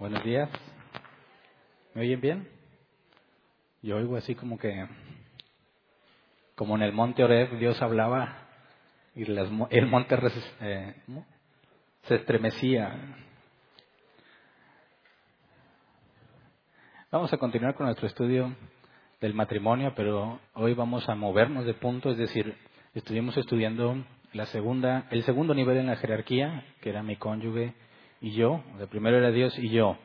Buenos días. ¿Me oyen bien? Yo oigo así como que, como en el monte Oreb Dios hablaba y el monte eh, se estremecía. Vamos a continuar con nuestro estudio del matrimonio, pero hoy vamos a movernos de punto, es decir, estuvimos estudiando la segunda, el segundo nivel en la jerarquía, que era mi cónyuge y yo, el primero era Dios y yo,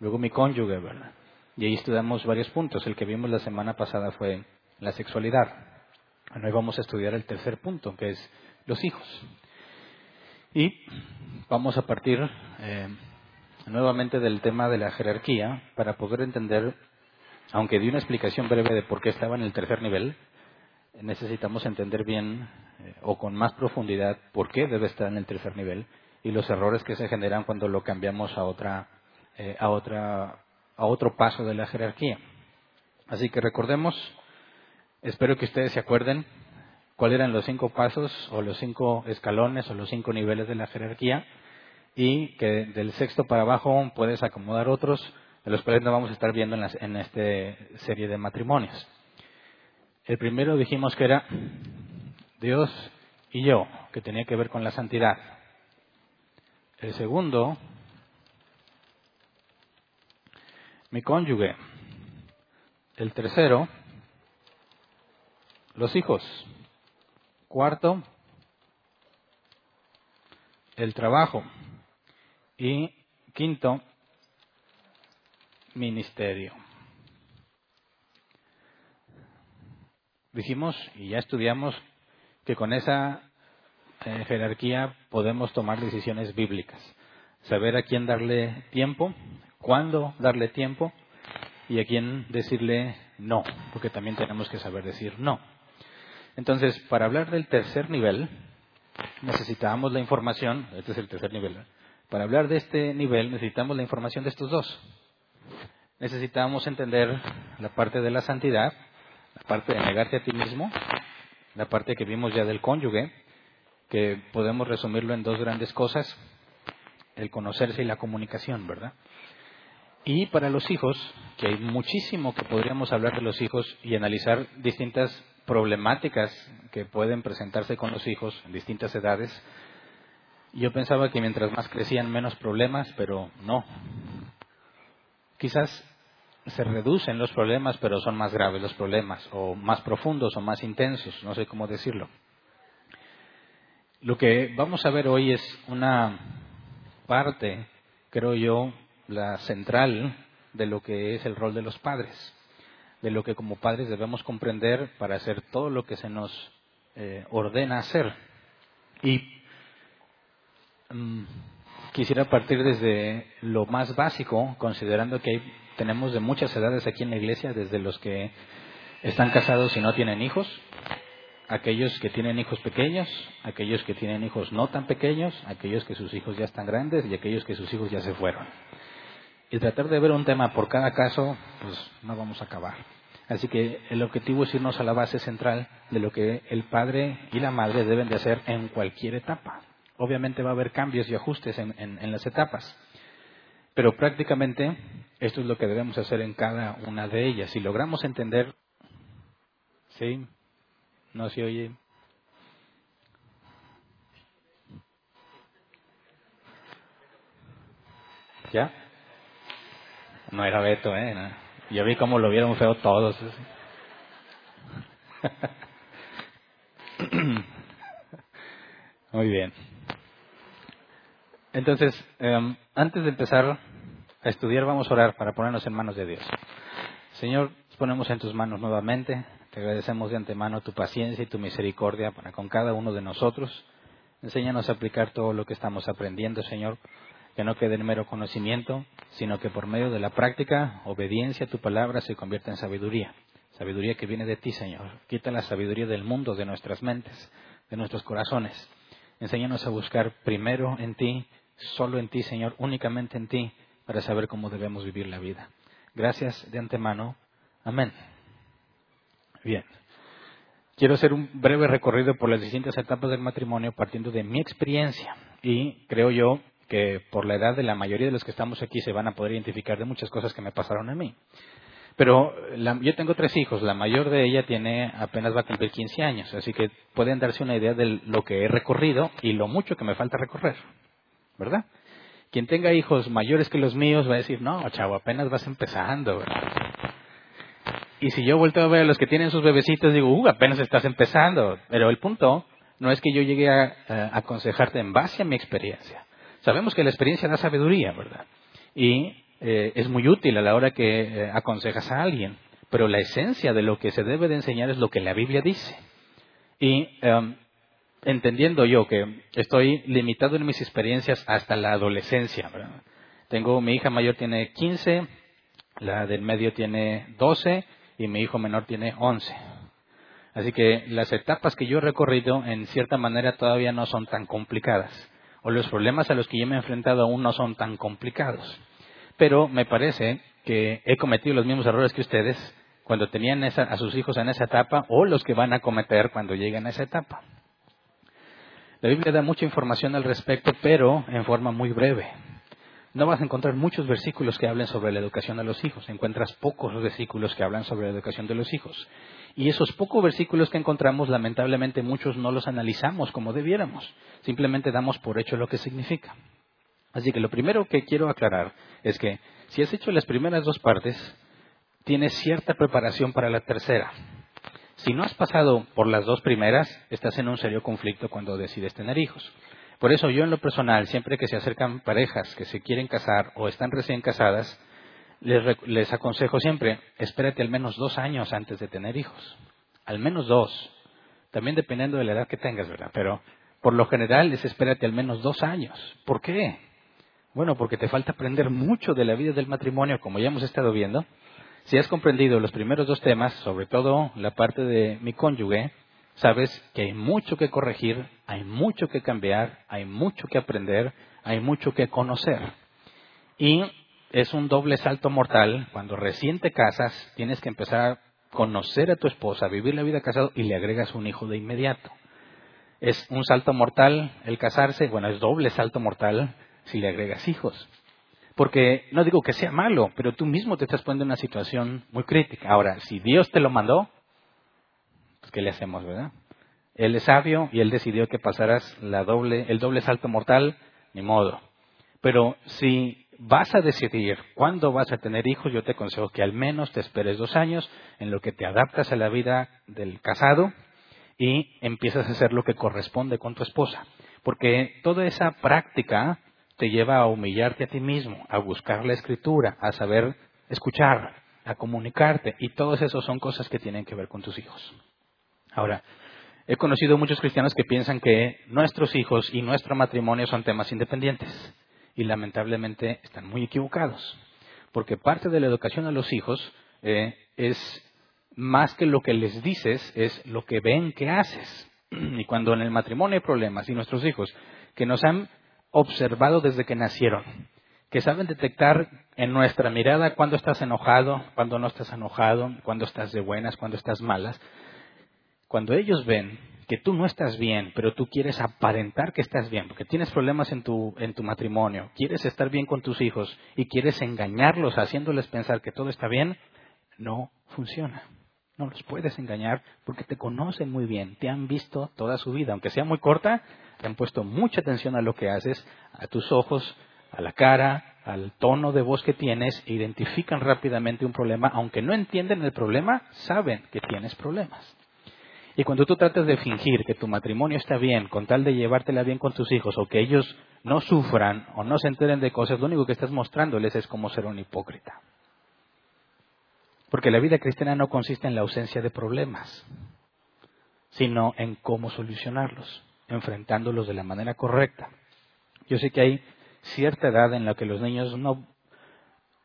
luego mi cónyuge, ¿verdad? Y ahí estudiamos varios puntos. El que vimos la semana pasada fue la sexualidad. Hoy vamos a estudiar el tercer punto, que es los hijos. Y vamos a partir eh, nuevamente del tema de la jerarquía para poder entender, aunque di una explicación breve de por qué estaba en el tercer nivel, necesitamos entender bien eh, o con más profundidad por qué debe estar en el tercer nivel y los errores que se generan cuando lo cambiamos a otra eh, a otra a otro paso de la jerarquía. Así que recordemos, espero que ustedes se acuerden cuáles eran los cinco pasos o los cinco escalones o los cinco niveles de la jerarquía y que del sexto para abajo puedes acomodar otros de los cuales no vamos a estar viendo en, en esta serie de matrimonios. El primero dijimos que era Dios y yo, que tenía que ver con la santidad. El segundo, mi cónyuge. El tercero, los hijos. Cuarto, el trabajo. Y quinto, ministerio. Dijimos y ya estudiamos que con esa eh, jerarquía podemos tomar decisiones bíblicas. Saber a quién darle tiempo, cuándo darle tiempo y a quién decirle no, porque también tenemos que saber decir no. Entonces, para hablar del tercer nivel, necesitábamos la información, este es el tercer nivel, para hablar de este nivel necesitamos la información de estos dos. Necesitamos entender la parte de la santidad, la parte de negarte a ti mismo, la parte que vimos ya del cónyuge, que podemos resumirlo en dos grandes cosas, el conocerse y la comunicación, ¿verdad? Y para los hijos, que hay muchísimo que podríamos hablar de los hijos y analizar distintas problemáticas que pueden presentarse con los hijos en distintas edades, yo pensaba que mientras más crecían menos problemas, pero no. Quizás se reducen los problemas, pero son más graves los problemas, o más profundos o más intensos, no sé cómo decirlo. Lo que vamos a ver hoy es una parte, creo yo, la central de lo que es el rol de los padres, de lo que como padres debemos comprender para hacer todo lo que se nos eh, ordena hacer. Y mm, quisiera partir desde lo más básico, considerando que tenemos de muchas edades aquí en la iglesia, desde los que están casados y no tienen hijos, aquellos que tienen hijos pequeños, aquellos que tienen hijos no tan pequeños, aquellos que sus hijos ya están grandes y aquellos que sus hijos ya se fueron. Y tratar de ver un tema por cada caso, pues no vamos a acabar. Así que el objetivo es irnos a la base central de lo que el padre y la madre deben de hacer en cualquier etapa. Obviamente va a haber cambios y ajustes en, las etapas, pero prácticamente esto es lo que debemos hacer en cada una de ellas. Si logramos entender, ¿sí? No se oye. ¿Ya? No era Beto, ¿eh? Yo vi cómo lo vieron feo todos. Muy bien. Entonces, em, antes de empezar a estudiar, vamos a orar para ponernos en manos de Dios. Señor, ponemos en tus manos nuevamente te agradecemos de antemano tu paciencia y tu misericordia para con cada uno de nosotros. Enséñanos a aplicar todo lo que estamos aprendiendo, Señor. que no quede en mero conocimiento, sino que por medio de la práctica, obediencia a tu palabra se convierta en sabiduría. Sabiduría que viene de ti, Señor. Quita la sabiduría del mundo, de nuestras mentes, de nuestros corazones. Enséñanos a buscar primero en ti, solo en ti, Señor, únicamente en ti, para saber cómo debemos vivir la vida. Gracias de antemano. Amén. Bien. Quiero hacer un breve recorrido por las distintas etapas del matrimonio partiendo de mi experiencia y creo yo que por la edad de la mayoría de los que estamos aquí se van a poder identificar de muchas cosas que me pasaron a mí. Pero yo tengo tres hijos, la mayor de ella tiene apenas va a cumplir 15 años, así que pueden darse una idea de lo que he recorrido y lo mucho que me falta recorrer, ¿verdad? Quien tenga hijos mayores que los míos va a decir, no, chavo, apenas vas empezando, ¿verdad? Y si yo vuelto a ver a los que tienen sus bebecitos, digo, uh, apenas estás empezando. Pero el punto no es que yo llegue a, aconsejarte en base a mi experiencia. Sabemos que la experiencia da sabiduría, ¿verdad? Y eh, es muy útil a la hora que eh, aconsejas a alguien. Pero la esencia de lo que se debe de enseñar es lo que la Biblia dice. Y em, entendiendo yo que estoy limitado en mis experiencias hasta la adolescencia, ¿verdad? Tengo, mi hija mayor tiene 15, la del medio tiene 12 y mi hijo menor tiene 11. Así que las etapas que yo he recorrido en cierta manera todavía no son tan complicadas, o los problemas a los que yo me he enfrentado aún no son tan complicados. Pero me parece que he cometido los mismos errores que ustedes cuando tenían a sus hijos en esa etapa o los que van a cometer cuando lleguen a esa etapa. La Biblia da mucha información al respecto, pero en forma muy breve no vas a encontrar muchos versículos que hablen sobre la educación de los hijos. Encuentras pocos versículos que hablan sobre la educación de los hijos. Y esos pocos versículos que encontramos, lamentablemente muchos no los analizamos como debiéramos. Simplemente damos por hecho lo que significa. Así que lo primero que quiero aclarar es que si has hecho las primeras dos partes, tienes cierta preparación para la tercera. Si no has pasado por las dos primeras, estás en un serio conflicto cuando decides tener hijos. Por eso yo en lo personal, siempre que se acercan parejas que se quieren casar o están recién casadas, les, aconsejo siempre, espérate al menos dos años antes de tener hijos. Al menos dos. También dependiendo de la edad que tengas, ¿verdad? Pero por lo general es espérate al menos dos años. ¿Por qué? Bueno, porque te falta aprender mucho de la vida del matrimonio, como ya hemos estado viendo. Si has comprendido los primeros dos temas, sobre todo la parte de mi cónyuge, sabes que hay mucho que corregir, hay mucho que cambiar, hay mucho que aprender, hay mucho que conocer. Y es un doble salto mortal. Cuando recién te casas, tienes que empezar a conocer a tu esposa, vivir la vida casado y le agregas un hijo de inmediato. Es un salto mortal el casarse, bueno, es doble salto mortal si le agregas hijos. Porque no digo que sea malo, pero tú mismo te estás poniendo en una situación muy crítica. Ahora, si Dios te lo mandó, pues, ¿qué le hacemos, verdad? Él es sabio y él decidió que pasaras la doble, el doble salto mortal, ni modo. Pero si vas a decidir cuándo vas a tener hijos, yo te aconsejo que al menos te esperes dos años en lo que te adaptas a la vida del casado y empiezas a hacer lo que corresponde con tu esposa. Porque toda esa práctica te lleva a humillarte a ti mismo, a buscar la escritura, a saber escuchar, a comunicarte. Y todas esas son cosas que tienen que ver con tus hijos. Ahora, he conocido muchos cristianos que piensan que nuestros hijos y nuestro matrimonio son temas independientes y lamentablemente están muy equivocados, porque parte de la educación a los hijos eh, es más que lo que les dices, es lo que ven que haces. Y cuando en el matrimonio hay problemas y nuestros hijos que nos han observado desde que nacieron, que saben detectar en nuestra mirada cuando estás enojado, cuando no estás enojado, cuando estás de buenas, cuando estás malas, cuando ellos ven que tú no estás bien, pero tú quieres aparentar que estás bien, porque tienes problemas en tu, en tu matrimonio, quieres estar bien con tus hijos y quieres engañarlos haciéndoles pensar que todo está bien, no funciona. No los puedes engañar porque te conocen muy bien, te han visto toda su vida, aunque sea muy corta, te han puesto mucha atención a lo que haces, a tus ojos, a la cara, al tono de voz que tienes, identifican rápidamente un problema, aunque no entienden el problema, saben que tienes problemas. Y cuando tú tratas de fingir que tu matrimonio está bien con tal de llevártela bien con tus hijos o que ellos no sufran o no se enteren de cosas, lo único que estás mostrándoles es como ser un hipócrita. Porque la vida cristiana no consiste en la ausencia de problemas, sino en cómo solucionarlos, enfrentándolos de la manera correcta. Yo sé que hay cierta edad en la que los niños no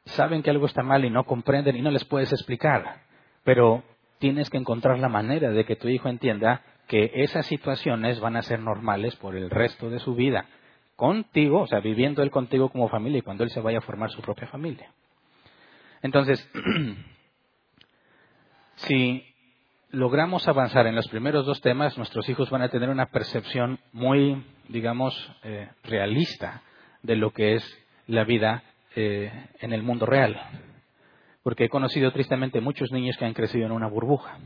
saben que algo está mal y no comprenden y no les puedes explicar. Pero tienes que encontrar la manera de que tu hijo entienda que esas situaciones van a ser normales por el resto de su vida. Contigo, o sea, viviendo él contigo como familia y cuando él se vaya a formar su propia familia. Entonces, si logramos avanzar en los primeros dos temas, nuestros hijos van a tener una percepción muy, digamos, eh, realista de lo que es la vida eh, en el mundo real. Porque he conocido tristemente muchos niños que han crecido en una burbuja.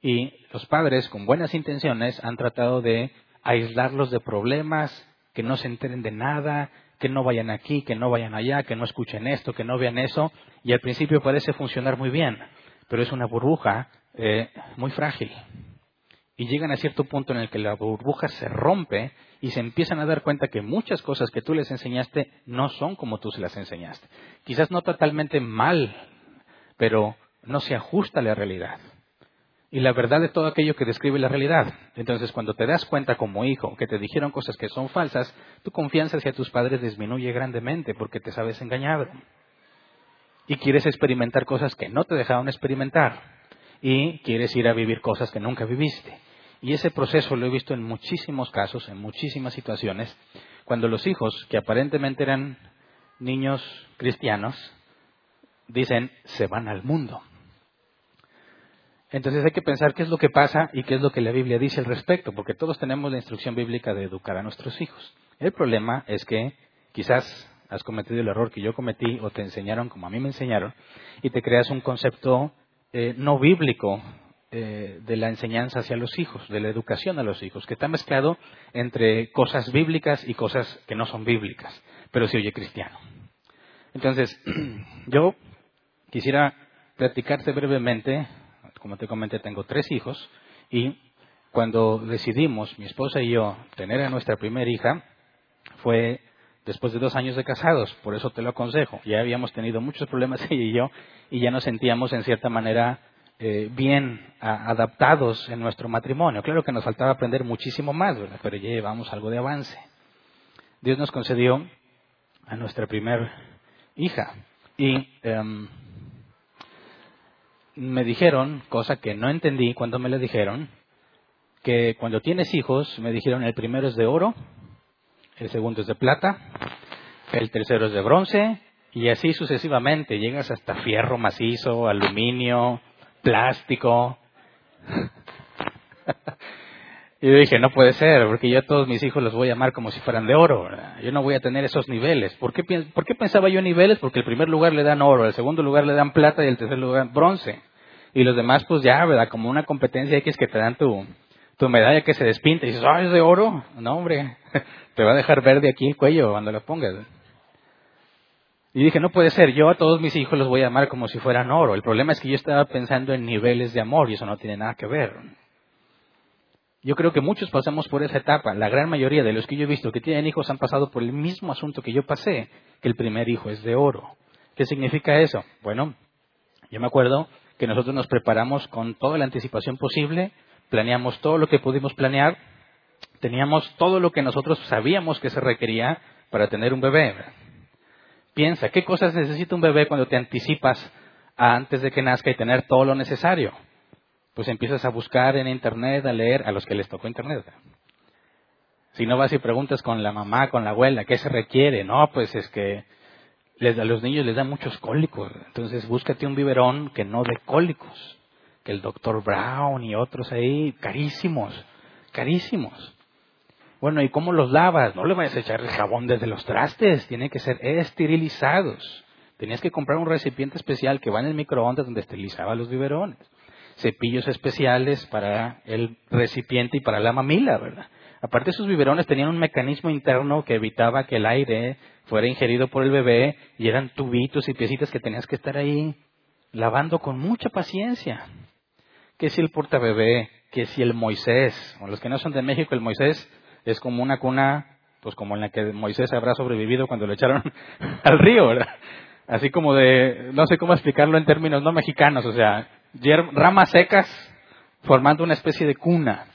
Y los padres, con buenas intenciones, han tratado de aislarlos de problemas, que no se enteren de nada, que no vayan aquí, que no vayan allá, que no escuchen esto, que no vean eso. Y al principio parece funcionar muy bien, pero es una burbuja eh, muy frágil. Y llegan a cierto punto en el que la burbuja se rompe y se empiezan a dar cuenta que muchas cosas que tú les enseñaste no son como tú se las enseñaste. Quizás no totalmente mal, pero no se ajusta a la realidad. Y la verdad es todo aquello que describe la realidad. Entonces, cuando te das cuenta como hijo que te dijeron cosas que son falsas, tu confianza hacia tus padres disminuye grandemente porque te sabes engañado. Y quieres experimentar cosas que no te dejaron experimentar y quieres ir a vivir cosas que nunca viviste. Y ese proceso lo he visto en muchísimos casos, en muchísimas situaciones, cuando los hijos, que aparentemente eran niños cristianos, dicen, se van al mundo. Entonces hay que pensar qué es lo que pasa y qué es lo que la Biblia dice al respecto, porque todos tenemos la instrucción bíblica de educar a nuestros hijos. El problema es que quizás has cometido el error que yo cometí o te enseñaron como a mí me enseñaron y te creas un concepto eh, no bíblico eh, de la enseñanza hacia los hijos, de la educación a los hijos, que está mezclado entre cosas bíblicas y cosas que no son bíblicas, pero se oye cristiano. Entonces, yo quisiera platicarte brevemente, como te comenté, tengo tres hijos y cuando decidimos, mi esposa y yo, tener a nuestra primera hija, fue después de dos años de casados, por eso te lo aconsejo. Ya habíamos tenido muchos problemas ella y yo y ya nos sentíamos en cierta manera eh, bien adaptados en nuestro matrimonio. Claro que nos faltaba aprender muchísimo más, ¿verdad? pero ya llevamos algo de avance. Dios nos concedió a nuestra primer hija y em, me dijeron, cosa que no entendí cuando me lo dijeron, que cuando tienes hijos, me dijeron el primero es de oro el segundo es de plata, el tercero es de bronce, y así sucesivamente. Llegas hasta fierro macizo, aluminio, plástico. y yo dije, no puede ser, porque yo a todos mis hijos los voy a amar como si fueran de oro. Yo no voy a tener esos niveles. ¿Por qué, ¿Por qué pensaba yo en niveles? Porque el primer lugar le dan oro, el segundo lugar le dan plata y el tercer lugar bronce. Y los demás, pues ya, ¿verdad? Como una competencia X que te dan tu, tu medalla que se despinta y dices, ah, es de oro. No, hombre, te va a dejar verde aquí el cuello cuando lo pongas. Y dije, no puede ser, yo a todos mis hijos los voy a amar como si fueran oro. El problema es que yo estaba pensando en niveles de amor y eso no tiene nada que ver. Yo creo que muchos pasamos por esa etapa. La gran mayoría de los que yo he visto que tienen hijos han pasado por el mismo asunto que yo pasé, que el primer hijo es de oro. ¿Qué significa eso? Bueno, yo me acuerdo que nosotros nos preparamos con toda la anticipación posible, planeamos todo lo que pudimos planear, teníamos todo lo que nosotros sabíamos que se requería para tener un bebé. Piensa, ¿qué cosas necesita un bebé cuando te anticipas antes de que nazca y tener todo lo necesario? Pues empiezas a buscar en Internet, a leer a los que les tocó Internet. Si no vas y preguntas con la mamá, con la abuela, ¿qué se requiere? No, pues es que a los niños les dan muchos cólicos. Entonces búscate un biberón que no dé cólicos. Que el doctor Brown y otros ahí, carísimos, carísimos. Bueno, ¿y cómo los lavas? No le vayas a echar el jabón desde los trastes, tienen que ser esterilizados. Tenías que comprar un recipiente especial que va en el microondas donde esterilizaba los biberones. Cepillos especiales para el recipiente y para la mamila, ¿verdad? Aparte, esos biberones tenían un mecanismo interno que evitaba que el aire fuera ingerido por el bebé y eran tubitos y piecitas que tenías que estar ahí lavando con mucha paciencia. ¿Qué si el portabebé? ¿Qué si el Moisés? O los que no son de México, el Moisés es como una cuna, pues como en la que Moisés habrá sobrevivido cuando lo echaron al río, ¿verdad? Así como de, no sé cómo explicarlo en términos no mexicanos, o sea, ramas secas formando una especie de cuna.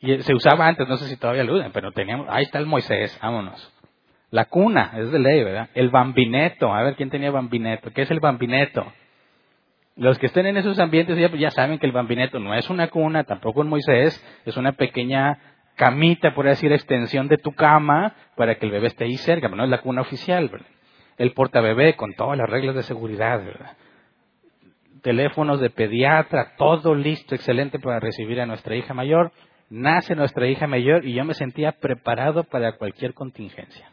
Y se usaba antes, no sé si todavía lo usan, pero teníamos, ahí está el Moisés, vámonos. La cuna, es de ley, ¿verdad? El bambineto, a ver quién tenía bambineto. ¿Qué es el bambineto? Los que estén en esos ambientes ya, ya saben que el bambineto no es una cuna, tampoco un Moisés, es una pequeña camita, por decir, extensión de tu cama para que el bebé esté ahí cerca, pero no es la cuna oficial, ¿verdad? El portabebé con todas las reglas de seguridad, ¿verdad? Teléfonos de pediatra, todo listo, excelente para recibir a nuestra hija mayor. Nace nuestra hija mayor y yo me sentía preparado para cualquier contingencia.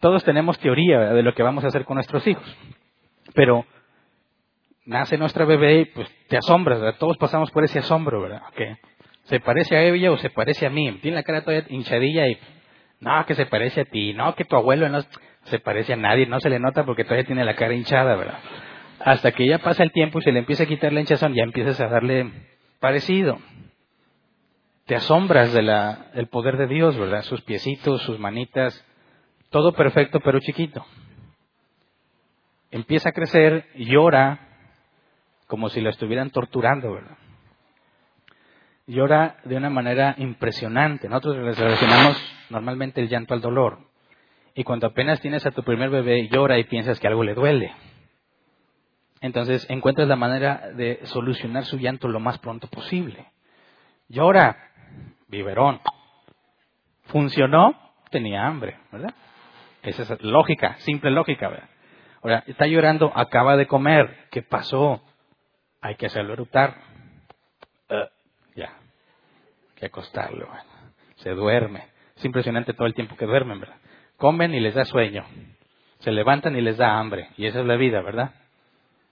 Todos tenemos teoría de lo que vamos a hacer con nuestros hijos, pero nace nuestra bebé y pues te asombras. Todos pasamos por ese asombro, ¿verdad? Que se parece a ella o se parece a mí. Tiene la cara todavía hinchadilla y no, que se parece a ti, no, que tu abuelo no se parece a nadie, no se le nota porque todavía tiene la cara hinchada, ¿verdad? Hasta que ya pasa el tiempo y se le empieza a quitar la hinchazón, ya empiezas a darle parecido. Te asombras del poder de Dios, ¿verdad? Sus piecitos, sus manitas, todo perfecto pero chiquito. Empieza a crecer, llora, como si lo estuvieran torturando, ¿verdad? Llora de una manera impresionante. Nosotros relacionamos normalmente el llanto al dolor. Y cuando apenas tienes a tu primer bebé, llora y piensas que algo le duele. Entonces encuentras la manera de solucionar su llanto lo más pronto posible. Llora, biberón. ¿Funcionó? Tenía hambre, ¿verdad? Esa es lógica, simple lógica, ¿verdad? Ahora, está llorando, acaba de comer. ¿Qué pasó? Hay que hacerlo eructar. Uh, ya. Hay que acostarlo. Se duerme. Es impresionante todo el tiempo que duermen, ¿verdad? Comen y les da sueño. Se levantan y les da hambre. Y esa es la vida, ¿verdad?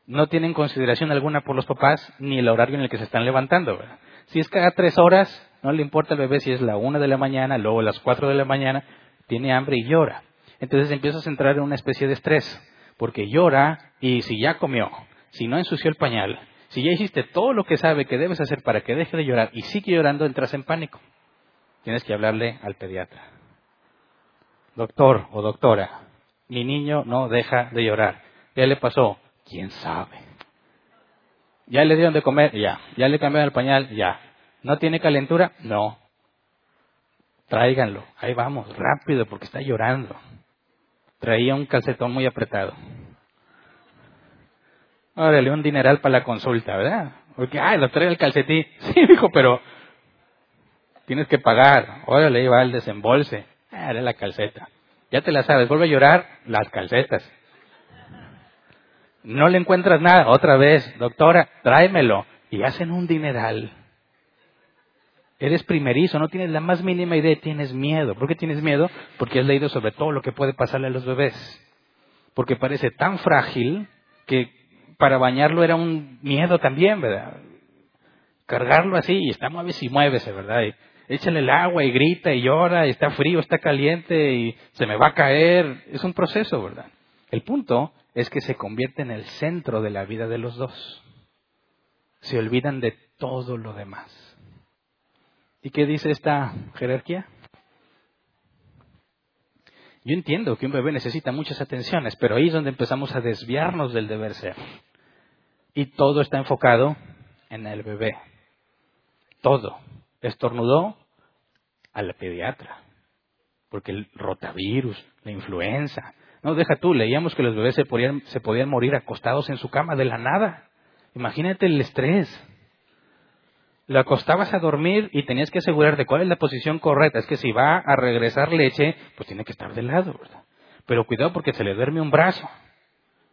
No tienen consideración alguna por los papás ni el horario en el que se están levantando, ¿verdad? Si es cada tres horas, no le importa al bebé si es la una de la mañana, luego las cuatro de la mañana, tiene hambre y llora. Entonces empieza a entrar en una especie de estrés, porque llora y si ya comió, si no ensució el pañal, si ya hiciste todo lo que sabe que debes hacer para que deje de llorar y sigue llorando, entras en pánico. Tienes que hablarle al pediatra. Doctor o doctora, mi niño no deja de llorar. ¿Qué le pasó? ¿Quién sabe? ¿Ya le dieron de comer? Ya. ¿Ya le cambiaron el pañal? Ya. ¿No tiene calentura? No. Tráiganlo. Ahí vamos, rápido, porque está llorando. Traía un calcetón muy apretado. Órale, un dineral para la consulta, ¿verdad? Porque, ay, lo trae el calcetín. Sí, dijo, pero tienes que pagar. Órale, ahí va el desembolse. Ah, la calceta. Ya te la sabes, vuelve a llorar, las calcetas. No le encuentras nada, otra vez, doctora, tráemelo. Y hacen un dineral. Eres primerizo, no tienes la más mínima idea, tienes miedo. ¿Por qué tienes miedo? Porque has leído sobre todo lo que puede pasarle a los bebés. Porque parece tan frágil que para bañarlo era un miedo también, ¿verdad? Cargarlo así y está mueve y muévese, ¿verdad? Échale el agua y grita y llora y está frío, está caliente y se me va a caer. Es un proceso, ¿verdad? El punto es que se convierte en el centro de la vida de los dos. Se olvidan de todo lo demás. ¿Y qué dice esta jerarquía? Yo entiendo que un bebé necesita muchas atenciones, pero ahí es donde empezamos a desviarnos del deber ser. Y todo está enfocado en el bebé. Todo. Estornudó a la pediatra. Porque el rotavirus, la influenza. No, deja tú, leíamos que los bebés se podían, se podían morir acostados en su cama de la nada. Imagínate el estrés. Lo acostabas a dormir y tenías que asegurarte cuál es la posición correcta. Es que si va a regresar leche, pues tiene que estar de lado, ¿verdad? Pero cuidado porque se le duerme un brazo.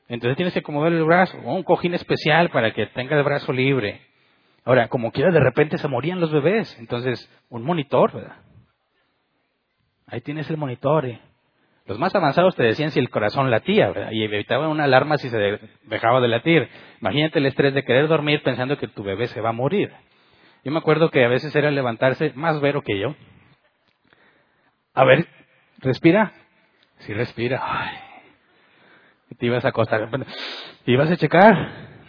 Entonces tienes que acomodar el brazo, o un cojín especial para que tenga el brazo libre. Ahora, como quiera, de repente se morían los bebés. Entonces, un monitor, ¿verdad? Ahí tienes el monitor. ¿eh? Los más avanzados te decían si el corazón latía, ¿verdad? Y evitaban una alarma si se dejaba de latir. Imagínate el estrés de querer dormir pensando que tu bebé se va a morir. Yo me acuerdo que a veces era levantarse más vero que yo. A ver, respira. Sí, respira. Ay. Te ibas a acostar. Te ibas a checar.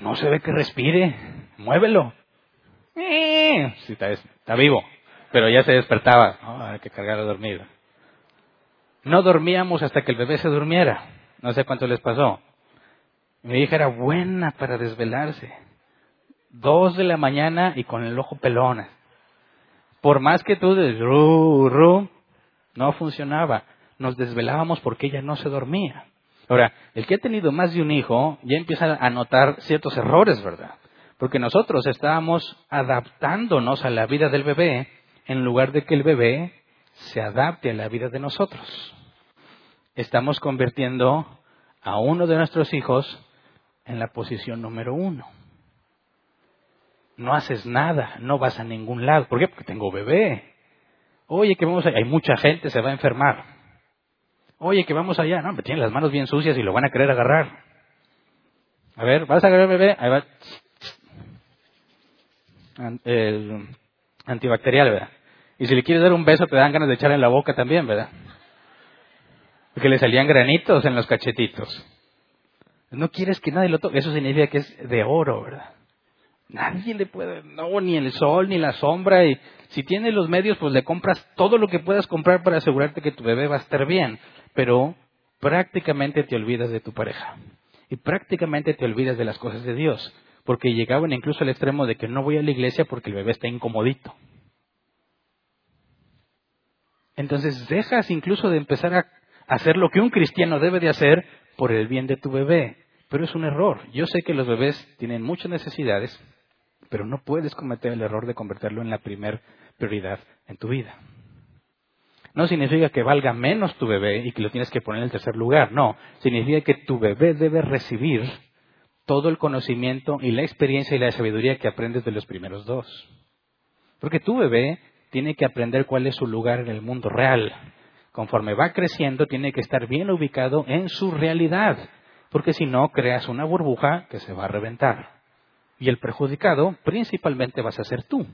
No se ve que respire. Muévelo. Eh, sí, está, vivo. Pero ya se despertaba. Hay que cargar a dormir. No dormíamos hasta que el bebé se durmiera. No sé cuánto les pasó. Mi hija era buena para desvelarse dos de la mañana y con el ojo pelona. Por más que tú de ru, ru, No funcionaba. Nos desvelábamos porque ella no se dormía. Ahora, el que ha tenido más de un hijo ya empieza a notar ciertos errores, ¿verdad? Porque nosotros estábamos adaptándonos a la vida del bebé en lugar de que el bebé se adapte a la vida de nosotros. Estamos convirtiendo a uno de nuestros hijos en la posición número uno. No haces nada, no vas a ningún lado. ¿Por qué? Porque tengo bebé. Oye, que vamos allá. Hay mucha gente, se va a enfermar. Oye, que vamos allá. No, me tienen las manos bien sucias y lo van a querer agarrar. A ver, ¿vas a agarrar bebé? Ahí va. El antibacterial, ¿verdad? Y si le quieres dar un beso, te dan ganas de echarle en la boca también, ¿verdad? Porque le salían granitos en los cachetitos. No quieres que nadie lo toque. Eso significa que es de oro, ¿verdad? Nadie le puede, no, ni el sol, ni la sombra. Y si tienes los medios, pues le compras todo lo que puedas comprar para asegurarte que tu bebé va a estar bien. Pero prácticamente te olvidas de tu pareja. Y prácticamente te olvidas de las cosas de Dios. Porque llegaban incluso al extremo de que no voy a la iglesia porque el bebé está incomodito. Entonces dejas incluso de empezar a hacer lo que un cristiano debe de hacer por el bien de tu bebé. Pero es un error. Yo sé que los bebés tienen muchas necesidades, pero no puedes cometer el error de convertirlo en la primer prioridad en tu vida. No significa que valga menos tu bebé y que lo tienes que poner en el tercer lugar. No, significa que tu bebé debe recibir todo el conocimiento y la experiencia y la sabiduría que aprendes de los primeros dos. Porque tu bebé tiene que aprender cuál es su lugar en el mundo real. Conforme va creciendo, tiene que estar bien ubicado en su realidad, porque si no, creas una burbuja que se va a reventar. Y el perjudicado principalmente vas a ser tú,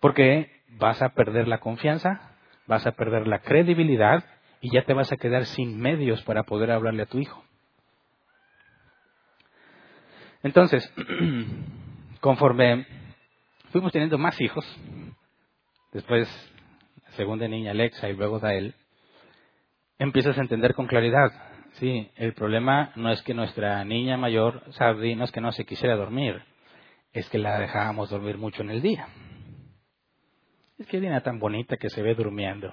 porque vas a perder la confianza, vas a perder la credibilidad y ya te vas a quedar sin medios para poder hablarle a tu hijo. Entonces, conforme fuimos teniendo más hijos, después segunda niña Alexa y luego Dael, empiezas a entender con claridad. Sí, el problema no es que nuestra niña mayor, Sabdi, no es que no se quisiera dormir, es que la dejábamos dormir mucho en el día. Es que viene tan bonita que se ve durmiendo.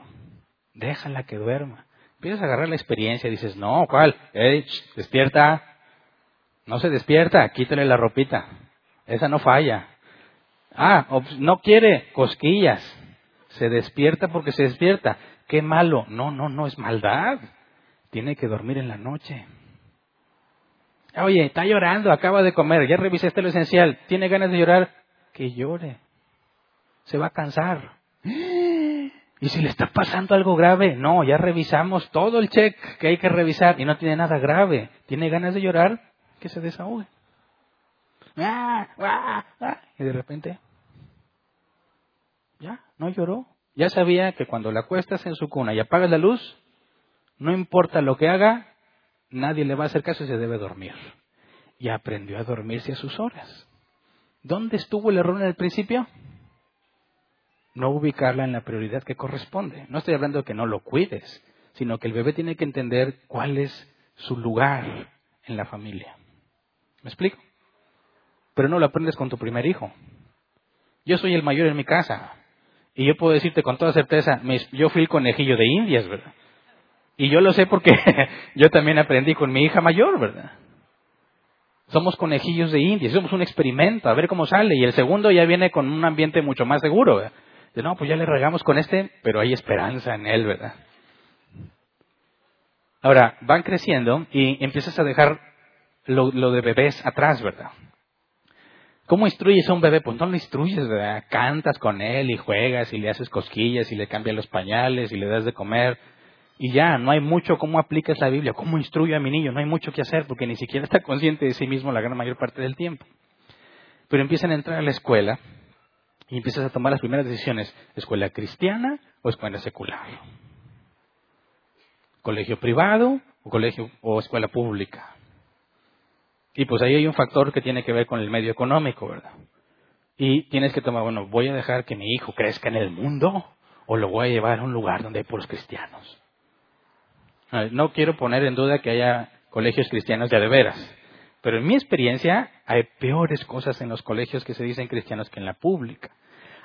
Déjala que duerma. Empiezas a agarrar la experiencia y dices, no, ¿cuál? despierta. No se despierta, quítale la ropita. Esa no falla. Ah, no quiere cosquillas. Se despierta porque se despierta. Qué malo. No, no, no es maldad. Tiene que dormir en la noche. Oye, está llorando, acaba de comer, ya revisaste lo esencial. ¿Tiene ganas de llorar? Que llore. Se va a cansar. ¿Y si le está pasando algo grave? No, ya revisamos todo el check que hay que revisar y no tiene nada grave. ¿Tiene ganas de llorar? Que se desahogue. Ah, ah, ah. Y de repente, ya, no lloró. Ya sabía que cuando la acuestas en su cuna y apagas la luz, no importa lo que haga, nadie le va a hacer caso y se debe dormir. Y aprendió a dormirse a sus horas. ¿Dónde estuvo el error en el principio? No ubicarla en la prioridad que corresponde. No estoy hablando de que no lo cuides, sino que el bebé tiene que entender cuál es su lugar en la familia. ¿Me explico? Pero no lo aprendes con tu primer hijo. Yo soy el mayor en mi casa. Y yo puedo decirte con toda certeza, yo fui el conejillo de Indias, ¿verdad? Y yo lo sé porque yo también aprendí con mi hija mayor, ¿verdad? Somos conejillos de Indias, somos un experimento, a ver cómo sale. Y el segundo ya viene con un ambiente mucho más seguro, ¿verdad? De, no, pues ya le regamos con este, pero hay esperanza en él, ¿verdad? Ahora, van creciendo y empiezas a dejar lo, lo de bebés atrás, ¿verdad? ¿Cómo instruyes a un bebé? Pues no lo instruyes, ¿verdad? Cantas con él y juegas y le haces cosquillas y le cambias los pañales y le das de comer. Y ya, no hay mucho cómo aplicas la Biblia, cómo instruyo a mi niño, no hay mucho que hacer porque ni siquiera está consciente de sí mismo la gran mayor parte del tiempo. Pero empiezan a entrar a la escuela y empiezas a tomar las primeras decisiones, escuela cristiana o escuela secular. Colegio privado o colegio o escuela pública. Y pues ahí hay un factor que tiene que ver con el medio económico, ¿verdad? Y tienes que tomar, bueno, ¿voy a dejar que mi hijo crezca en el mundo o lo voy a llevar a un lugar donde hay puros cristianos? No quiero poner en duda que haya colegios cristianos ya de veras, pero en mi experiencia hay peores cosas en los colegios que se dicen cristianos que en la pública.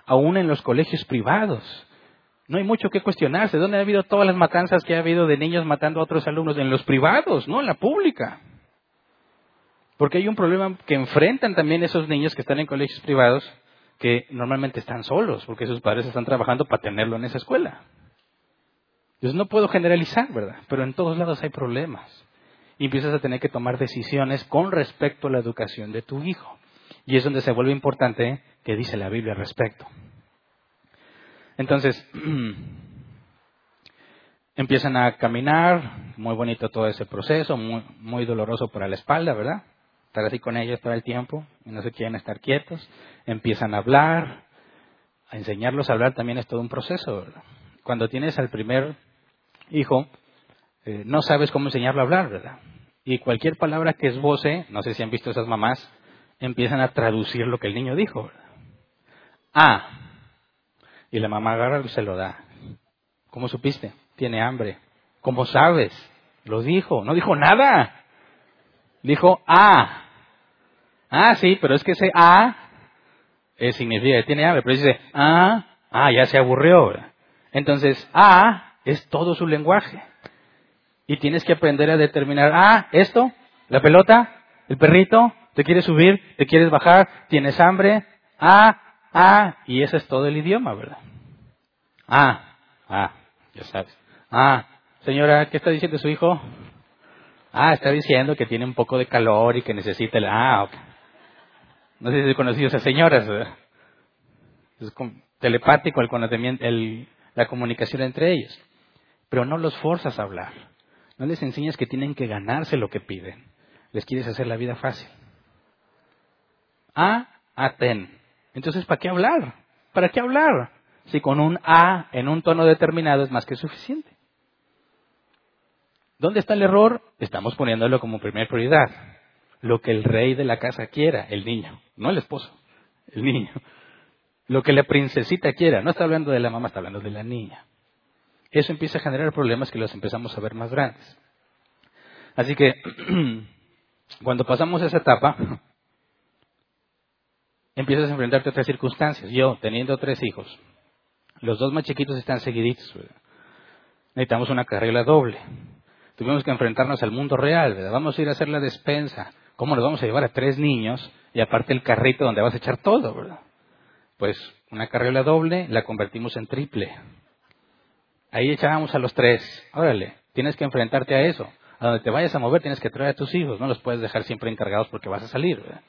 Aún en los colegios privados No hay mucho que cuestionarse. ¿Dónde ha habido todas las matanzas que ha habido de niños matando a otros alumnos? En los privados, no en la pública. Porque hay un problema que enfrentan también esos niños que están en colegios privados, que normalmente están solos, porque sus padres están trabajando para tenerlo en esa escuela. Entonces no puedo generalizar, ¿verdad? Pero en todos lados hay problemas. Y empiezas a tener que tomar decisiones con respecto a la educación de tu hijo. Y es donde se vuelve importante que dice la Biblia al respecto. Entonces, empiezan a caminar, muy bonito todo ese proceso, muy, muy doloroso para la espalda, ¿verdad? Estar así con ellos todo el tiempo y no se quieren estar quietos. Empiezan a hablar, a enseñarlos a hablar también es todo un proceso, ¿verdad? Cuando tienes al primer hijo, eh, no sabes cómo enseñarlo a hablar, ¿verdad? Y cualquier palabra que esboce, no sé si han visto esas mamás, empiezan a traducir lo que el niño dijo. ¿verdad? Ah, y la mamá agarra y se lo da. ¿Cómo supiste? Tiene hambre. ¿Cómo sabes? Lo dijo. No dijo nada. Dijo ah. Ah, sí, pero es que ese ah eh, significa que tiene hambre. Pero dice ah, ah, ya se aburrió. Entonces, ah es todo su lenguaje. Y tienes que aprender a determinar, ah, esto, la pelota, el perrito, te quieres subir, te quieres bajar, tienes hambre, ah, Ah, y ese es todo el idioma, ¿verdad? Ah, ah, ya sabes. Ah, señora, ¿qué está diciendo su hijo? Ah, está diciendo que tiene un poco de calor y que necesita el... Ah, ok. No sé si he conocido a esas señoras, ¿verdad? Es telepático el conocimiento, el, la comunicación entre ellos. Pero no los forzas a hablar. No les enseñas que tienen que ganarse lo que piden. Les quieres hacer la vida fácil. Ah, aten. Entonces, ¿para qué hablar? ¿Para qué hablar? Si con un A en un tono determinado es más que suficiente. ¿Dónde está el error? Estamos poniéndolo como primera prioridad. Lo que el rey de la casa quiera, el niño, no el esposo, el niño. Lo que la princesita quiera, no está hablando de la mamá, está hablando de la niña. Eso empieza a generar problemas que los empezamos a ver más grandes. Así que, cuando pasamos esa etapa, empiezas a enfrentarte a otras circunstancias. Yo, teniendo tres hijos, los dos más chiquitos están seguiditos. Necesitamos una carrera doble. Tuvimos que enfrentarnos al mundo real. Vamos a ir a hacer la despensa. ¿Cómo nos vamos a llevar a tres niños y aparte el carrito donde vas a echar todo? ¿verdad? Pues una carrera doble la convertimos en triple. Ahí echábamos a los tres. Órale, tienes que enfrentarte a eso. A donde te vayas a mover tienes que traer a tus hijos. No los puedes dejar siempre encargados porque vas a salir. ¿verdad?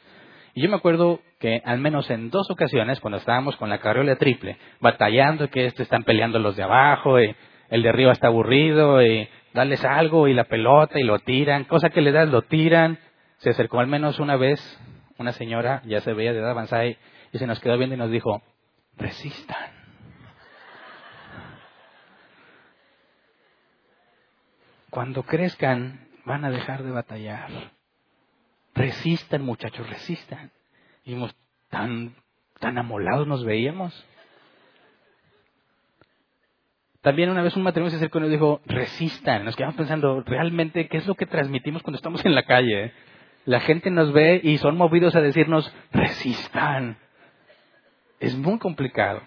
Y yo me acuerdo que al menos en dos ocasiones, cuando estábamos con la carriola triple, batallando que este están peleando los de abajo, y el de arriba está aburrido, y darles algo y la pelota y lo tiran, cosa que le das, lo tiran. Se acercó al menos una vez una señora, ya se veía de edad avanzada, y, y se nos quedó viendo y nos dijo, resistan. Cuando crezcan, van a dejar de batallar. Resistan, muchachos, resistan. Y tan, tan amolados nos veíamos. También una vez un matrimonio se acercó y nos dijo, resistan. Nos quedamos pensando, realmente, ¿qué es lo que transmitimos cuando estamos en la calle? La gente nos ve y son movidos a decirnos, resistan. Es muy complicado.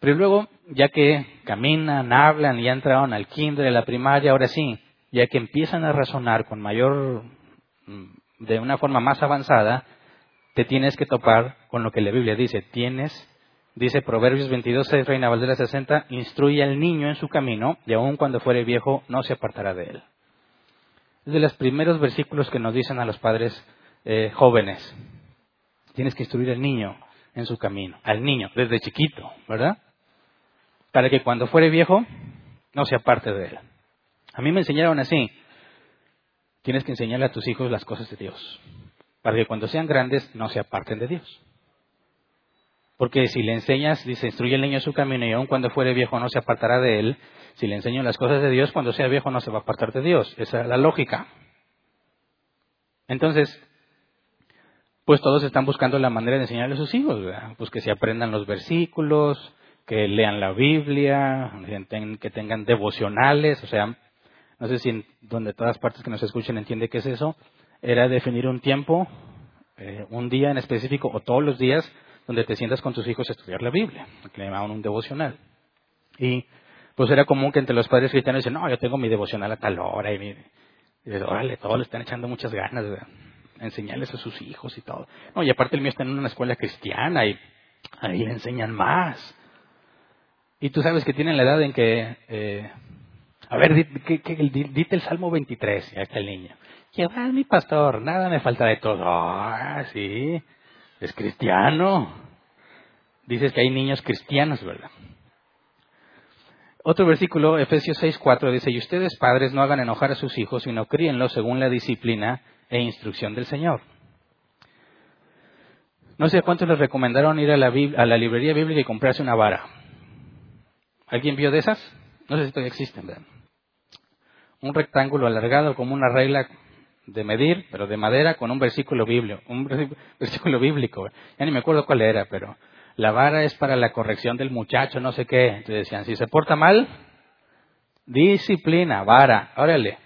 Pero luego, ya que caminan, hablan y ya entraron al kinder, a la primaria, ahora sí, ya que empiezan a razonar con mayor, mm, de una forma más avanzada, te tienes que topar con lo que la Biblia dice. Tienes, dice Proverbios 22, 6, Reina Valdera 60, instruye al niño en su camino y aun cuando fuere viejo no se apartará de él. Es de los primeros versículos que nos dicen a los padres eh, jóvenes. Tienes que instruir al niño en su camino, al niño, desde chiquito, ¿verdad? Para que cuando fuere viejo no se aparte de él. A mí me enseñaron así. Tienes que enseñarle a tus hijos las cosas de Dios, para que cuando sean grandes no se aparten de Dios. Porque si le enseñas, dice, instruye al niño su camino y aun cuando fuere viejo no se apartará de él. Si le enseño las cosas de Dios, cuando sea viejo no se va a apartar de Dios. Esa es la lógica. Entonces, pues todos están buscando la manera de enseñarle a sus hijos, pues que se aprendan los versículos, que lean la Biblia, que tengan devocionales, o sea, no sé si en donde todas partes que nos escuchen entiende qué es eso, era definir un tiempo, eh, un día en específico o todos los días donde te sientas con tus hijos a estudiar la Biblia, que le llamaban un devocional. Y pues era común que entre los padres cristianos dicen, no, yo tengo mi devocional a tal hora, y, y dices, órale, todos le están echando muchas ganas de enseñarles a sus hijos y todo. No, y aparte el mío está en una escuela cristiana y ahí le enseñan más. Y tú sabes que tienen la edad en que, eh, a ver, dite, el Salmo 23, ya niño. Lleva mi pastor, nada me falta de todo. Ah, sí, es cristiano. Dices que hay niños cristianos, ¿verdad? Otro versículo, Efesios 6:4, dice, y ustedes padres no hagan enojar a sus hijos, sino críenlos según la disciplina e instrucción del Señor. No sé a cuántos les recomendaron ir a la, librería bíblica y comprarse una vara. ¿Alguien vio de esas? No sé si todavía existen, ¿verdad? Un rectángulo alargado como una regla de medir, pero de madera, con un versículo bíblico. Un versículo bíblico. Ya ni me acuerdo cuál era, pero la vara es para la corrección del muchacho, no sé qué. Entonces decían, si se porta mal, disciplina, vara, órale.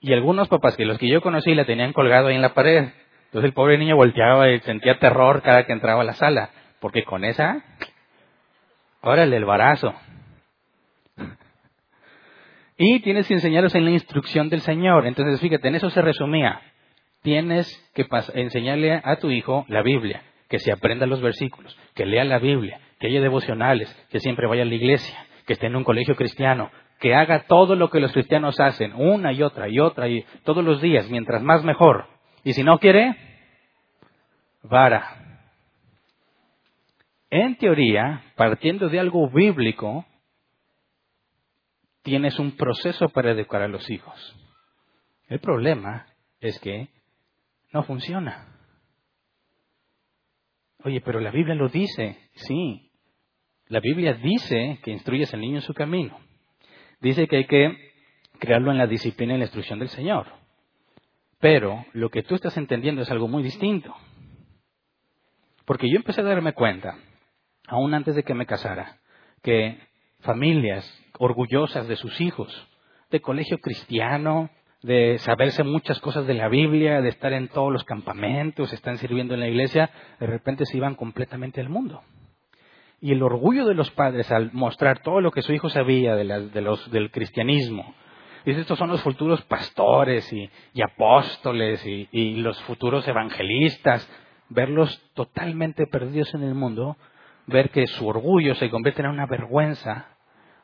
Y algunos papás que los que yo conocí la tenían colgado ahí en la pared. Entonces el pobre niño volteaba y sentía terror cada que entraba a la sala. Porque con esa, órale, el varazo. Y tienes que enseñarlos en la instrucción del Señor. Entonces, fíjate, en eso se resumía. Tienes que enseñarle a tu hijo la Biblia, que se aprenda los versículos, que lea la Biblia, que haya devocionales, que siempre vaya a la iglesia, que esté en un colegio cristiano, que haga todo lo que los cristianos hacen, una y otra y otra y todos los días, mientras más mejor. Y si no quiere, vara. En teoría, partiendo de algo bíblico, tienes un proceso para educar a los hijos. El problema es que no funciona. Oye, pero la Biblia lo dice. Sí, la Biblia dice que instruyes al niño en su camino. Dice que hay que crearlo en la disciplina y la instrucción del Señor. Pero lo que tú estás entendiendo es algo muy distinto. Porque yo empecé a darme cuenta, aún antes de que me casara, que familias orgullosas de sus hijos, de colegio cristiano, de saberse muchas cosas de la Biblia, de estar en todos los campamentos, están sirviendo en la iglesia, de repente se iban completamente al mundo. Y el orgullo de los padres al mostrar todo lo que su hijo sabía de, los, del cristianismo, dice, estos son los futuros pastores y, apóstoles y, y los futuros evangelistas, verlos totalmente perdidos en el mundo, ver que su orgullo se convierte en una vergüenza,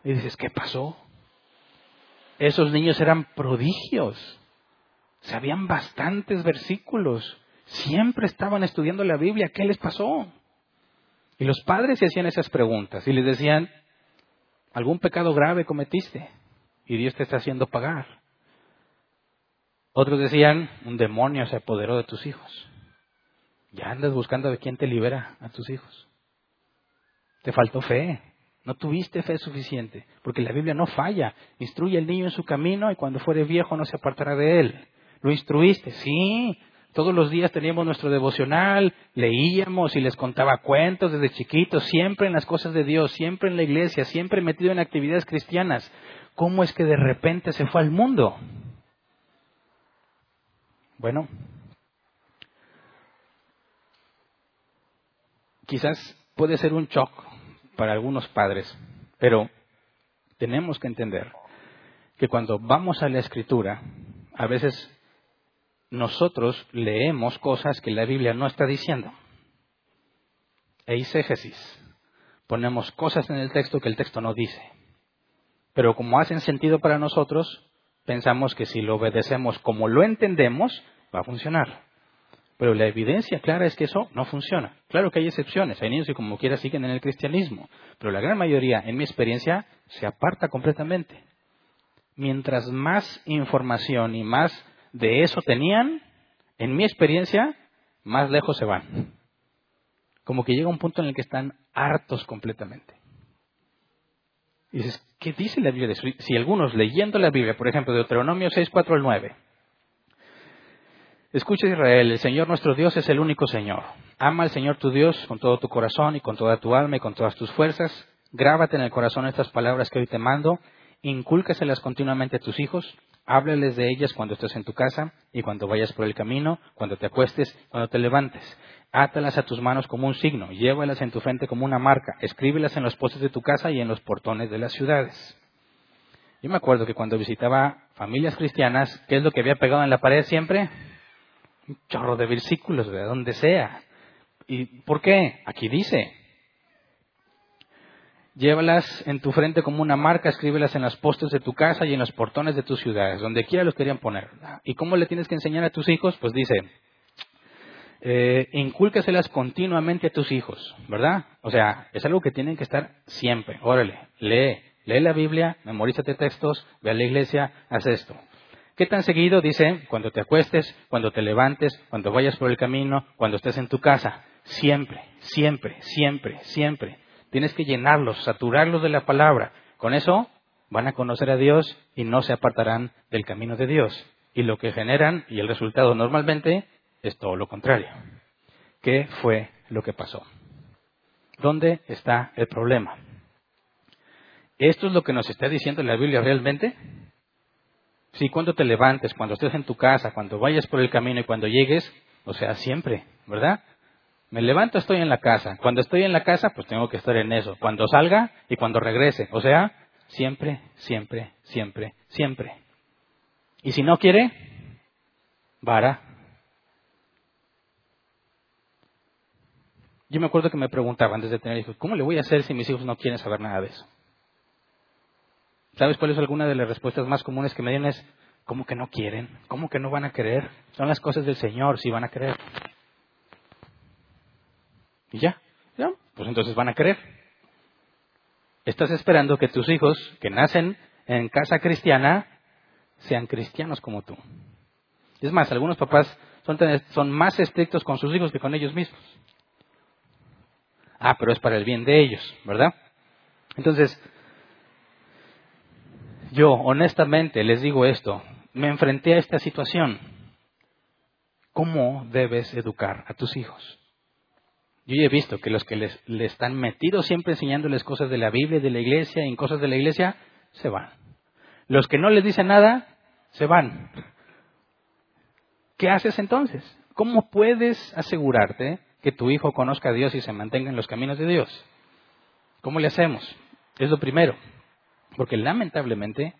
y dices, ¿qué pasó? Esos niños eran prodigios, sabían bastantes versículos, siempre estaban estudiando la Biblia, ¿qué les pasó? Y los padres se hacían esas preguntas y les decían, ¿algún pecado grave cometiste? Y Dios te está haciendo pagar. Otros decían, un demonio se apoderó de tus hijos. Ya andas buscando de quién te libera a tus hijos. Te faltó fe. No tuviste fe suficiente. Porque la Biblia no falla. Instruye al niño en su camino y cuando fuere viejo no se apartará de él. Lo instruiste, sí, todos los días teníamos nuestro devocional, leíamos y les contaba cuentos desde chiquitos, siempre en las cosas de Dios, siempre en la iglesia, siempre metido en actividades cristianas. ¿Cómo es que de repente se fue al mundo? Bueno, quizás puede ser un shock para algunos padres, pero tenemos que entender que cuando vamos a la escritura, a veces nosotros leemos cosas que la Biblia no está diciendo. Eisegesis. Ponemos cosas en el texto que el texto no dice. Pero como hacen sentido para nosotros, pensamos que si lo obedecemos como lo entendemos, va a funcionar. Pero la evidencia clara es que eso no funciona. Claro que hay excepciones, hay niños que como quiera siguen en el cristianismo, pero la gran mayoría, en mi experiencia, se aparta completamente. Mientras más información y más de eso tenían, en mi experiencia, más lejos se van. Como que llega un punto en el que están hartos completamente. Y dices, ¿qué dice la Biblia? Si algunos leyendo la Biblia, por ejemplo, de Deuteronomio 6, 4 al 9, Escucha Israel, el Señor nuestro Dios es el único Señor. Ama al Señor tu Dios con todo tu corazón y con toda tu alma y con todas tus fuerzas. Grábate en el corazón estas palabras que hoy te mando, incúlcaselas continuamente a tus hijos Háblales de ellas cuando estés en tu casa y cuando vayas por el camino, cuando te acuestes, cuando te levantes. Átalas a tus manos como un signo, llévalas en tu frente como una marca, escríbelas en los postes de tu casa y en los portones de las ciudades. Yo me acuerdo que cuando visitaba familias cristianas, ¿qué es lo que había pegado en la pared siempre? Un chorro de versículos, de donde sea. ¿Y por qué? Aquí dice, Llévalas en tu frente como una marca, escríbelas en las postes de tu casa y en los portones de tus ciudades, donde quiera los querían poner. ¿Y cómo le tienes que enseñar a tus hijos? Pues dice, eh, incúlcaselas continuamente a tus hijos, ¿verdad? O sea, es algo que tienen que estar siempre. Órale, lee, lee la Biblia, memorízate textos, ve a la iglesia, haz esto. ¿Qué tan seguido? Dice, cuando te acuestes, cuando te levantes, cuando vayas por el camino, cuando estés en tu casa. Siempre, siempre, siempre, siempre. Tienes que llenarlos, saturarlos de la palabra. Con eso van a conocer a Dios y no se apartarán del camino de Dios. Y lo que generan y el resultado normalmente es todo lo contrario. ¿Qué fue lo que pasó? ¿Dónde está el problema? ¿Esto es lo que nos está diciendo la Biblia realmente? Si cuando te levantes, cuando estés en tu casa, cuando vayas por el camino y cuando llegues, o sea, siempre, ¿verdad? Me levanto, estoy en la casa. Cuando estoy en la casa, pues tengo que estar en eso. Cuando salga y cuando regrese. O sea, siempre, siempre, siempre, siempre. Y si no quiere, vara. Yo me acuerdo que me preguntaban antes de tener hijos, ¿cómo le voy a hacer si mis hijos no quieren saber nada de eso? ¿Sabes cuál es alguna de las respuestas más comunes que me dieron? Es, ¿cómo que no quieren? ¿Cómo que no van a querer? Son las cosas del Señor, si van a querer. Y ya, ya, pues entonces van a creer. Estás esperando que tus hijos, que nacen en casa cristiana, sean cristianos como tú. Es más, algunos papás son, son más estrictos con sus hijos que con ellos mismos. Ah, pero es para el bien de ellos, ¿verdad? Entonces, yo honestamente les digo esto, me enfrenté a esta situación. ¿Cómo debes educar a tus hijos? Yo ya he visto que los que les, están metidos siempre enseñándoles cosas de la Biblia y de la iglesia en cosas de la iglesia, se van. Los que no les dicen nada, se van. ¿Qué haces entonces? ¿Cómo puedes asegurarte que tu hijo conozca a Dios y se mantenga en los caminos de Dios? ¿Cómo le hacemos? Es lo primero. Porque lamentablemente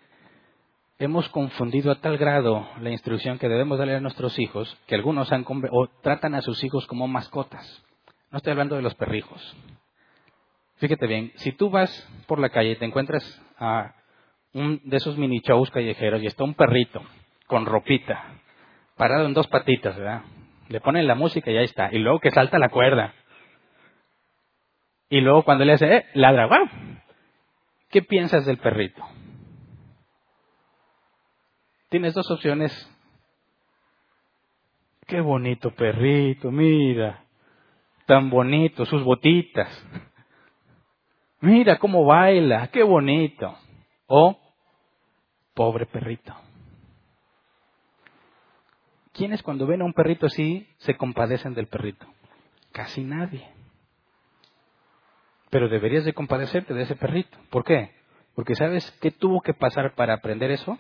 hemos confundido a tal grado la instrucción que debemos darle a nuestros hijos que algunos han, o tratan a sus hijos como mascotas. No estoy hablando de los perrijos. Fíjate bien, si tú vas por la calle y te encuentras a un de esos mini shows callejeros y está un perrito con ropita, parado en dos patitas, ¿verdad? Le ponen la música y ahí está. Y luego que salta la cuerda. Y luego cuando le hace, eh, ladra. ¿Qué piensas del perrito? Tienes dos opciones. Qué bonito perrito, mira tan bonito, sus botitas. Mira cómo baila, qué bonito. O, pobre perrito. ¿Quiénes cuando ven a un perrito así se compadecen del perrito? Casi nadie. Pero deberías de compadecerte de ese perrito. ¿Por qué? Porque ¿sabes qué tuvo que pasar para aprender eso?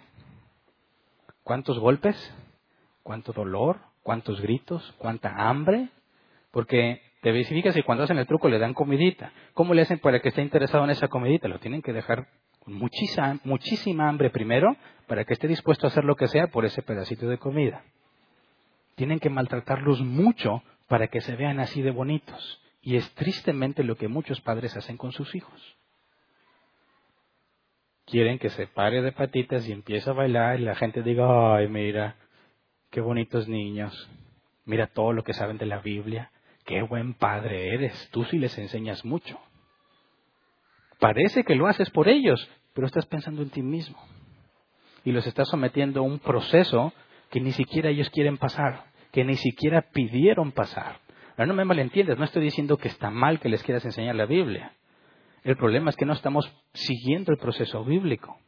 ¿Cuántos golpes? ¿Cuánto dolor? ¿Cuántos gritos? ¿Cuánta hambre? Porque te verificas y cuando hacen el truco le dan comidita. ¿Cómo le hacen para que esté interesado en esa comidita? Lo tienen que dejar con muchísima, muchísima hambre primero para que esté dispuesto a hacer lo que sea por ese pedacito de comida. Tienen que maltratarlos mucho para que se vean así de bonitos. Y es tristemente lo que muchos padres hacen con sus hijos. Quieren que se pare de patitas y empiece a bailar y la gente diga, ay, mira, qué bonitos niños, mira todo lo que saben de la Biblia, qué buen padre eres, tú sí les enseñas mucho. Parece que lo haces por ellos, pero estás pensando en ti mismo. Y los estás sometiendo a un proceso que ni siquiera ellos quieren pasar, que ni siquiera pidieron pasar. Ahora no me malentiendes, no estoy diciendo que está mal que les quieras enseñar la Biblia. El problema es que no estamos siguiendo el proceso bíblico,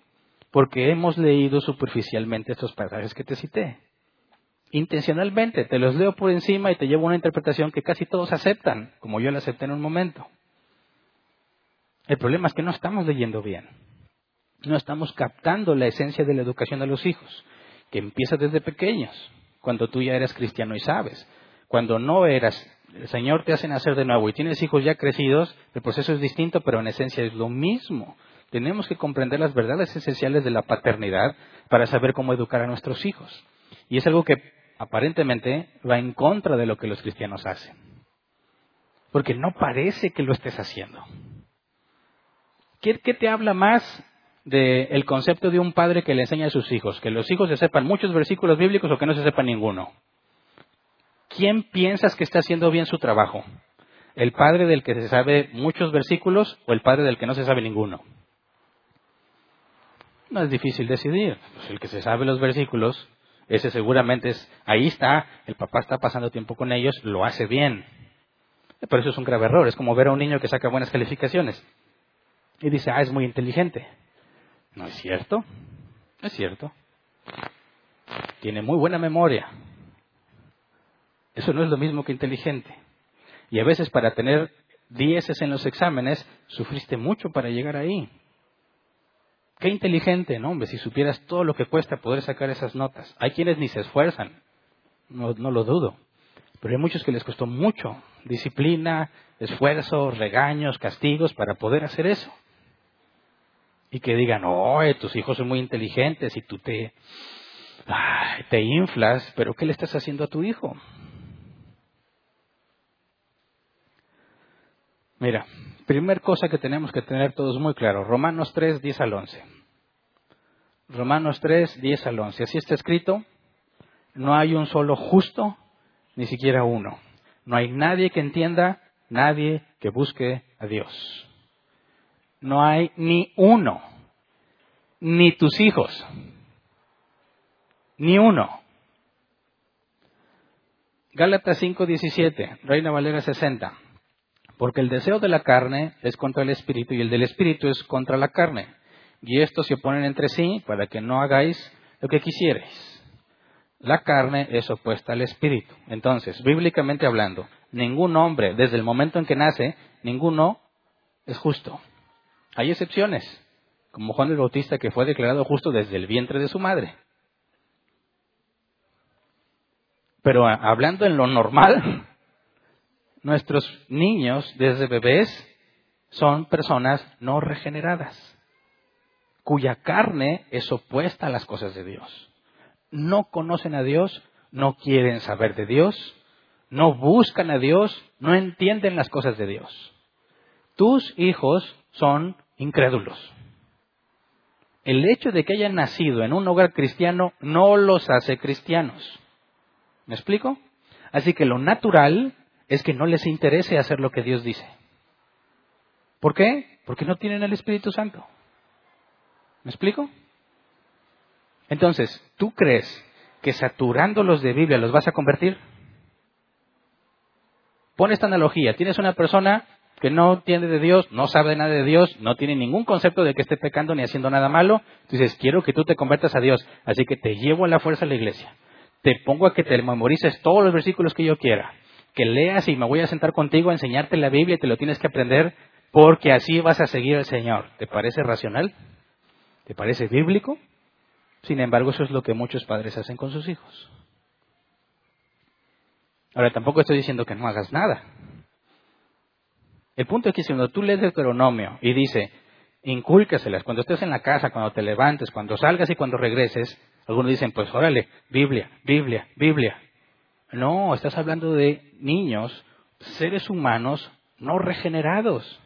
porque hemos leído superficialmente estos pasajes que te cité intencionalmente, te los leo por encima y te llevo una interpretación que casi todos aceptan, como yo la acepté en un momento. El problema es que no estamos leyendo bien. no estamos captando la esencia de la educación de los hijos, que empieza desde pequeños, cuando tú ya eras cristiano y sabes. Cuando no eras, el Señor te hace nacer de nuevo y tienes hijos ya crecidos, el proceso es distinto, pero en esencia es lo mismo. Tenemos que comprender las verdades esenciales de la paternidad para saber cómo educar a nuestros hijos. Y es algo que aparentemente va en contra de lo que los cristianos hacen. Porque no parece que lo estés haciendo. ¿Qué, te habla más del concepto de un padre que le enseña a sus hijos? Que los hijos se sepan muchos versículos bíblicos o que no se sepan ninguno. ¿Quién piensas que está haciendo bien su trabajo? ¿El padre del que se sabe muchos versículos o el padre del que no se sabe ninguno? No es difícil decidir. Pues el que se sabe los versículos, ese seguramente es, ahí está, el papá está pasando tiempo con ellos, lo hace bien. Pero eso es un grave error. Es como ver a un niño que saca buenas calificaciones y dice, ah, es muy inteligente. No es cierto. Es cierto. Tiene muy buena memoria. Eso no es lo mismo que inteligente. Y a veces para tener dieces en los exámenes, sufriste mucho para llegar ahí. Qué inteligente, ¿no? Hombre, si supieras todo lo que cuesta poder sacar esas notas. Hay quienes ni se esfuerzan, no, no lo dudo. Pero hay muchos que les costó mucho disciplina, esfuerzo, regaños, castigos para poder hacer eso. Y que digan, oye, tus hijos son muy inteligentes y tú te, te inflas, pero ¿qué le estás haciendo a tu hijo? Mira, primer cosa que tenemos que tener todos muy claro, Romanos 3, 10 al 11. Romanos 3, 10 al 11. Así está escrito, no hay un solo justo, ni siquiera uno. No hay nadie que entienda, nadie que busque a Dios. No hay ni uno, ni tus hijos, ni uno. Gálatas 5:17, Reina Valera 60. Porque el deseo de la carne es contra el espíritu y el del espíritu es contra la carne. Y estos se oponen entre sí para que no hagáis lo que quisierais. La carne es opuesta al espíritu. Entonces, bíblicamente hablando, ningún hombre, desde el momento en que nace, ninguno es justo. Hay excepciones, como Juan el Bautista que fue declarado justo desde el vientre de su madre. Pero hablando en lo normal, nuestros niños desde bebés son personas no regeneradas, cuya carne es opuesta a las cosas de Dios. No conocen a Dios, no quieren saber de Dios, no buscan a Dios, no entienden las cosas de Dios. Tus hijos son incrédulos. El hecho de que hayan nacido en un hogar cristiano no los hace cristianos. ¿Me explico? Así que lo natural es que no les interese hacer lo que Dios dice. ¿Por qué? Porque no tienen el Espíritu Santo. ¿Me explico? Entonces, ¿tú crees que saturándolos de Biblia los vas a convertir? Pon esta analogía. Tienes una persona que no entiende de Dios, no sabe nada de Dios, no tiene ningún concepto de que esté pecando ni haciendo nada malo. Dices, quiero que tú te conviertas a Dios. Así que te llevo a la fuerza a la iglesia. Te pongo a que te memorices todos los versículos que yo quiera que leas y me voy a sentar contigo a enseñarte la Biblia y te lo tienes que aprender porque así vas a seguir al Señor. ¿Te parece racional? ¿Te parece bíblico? Sin embargo, eso es lo que muchos padres hacen con sus hijos. Ahora, tampoco estoy diciendo que no hagas nada. El punto es que cuando tú lees Deuteronomio y dice, incúlcaselas cuando estés en la casa, cuando te levantes, cuando salgas y cuando regreses, algunos dicen, pues órale, Biblia, Biblia, Biblia. No, estás hablando de niños, seres humanos no regenerados.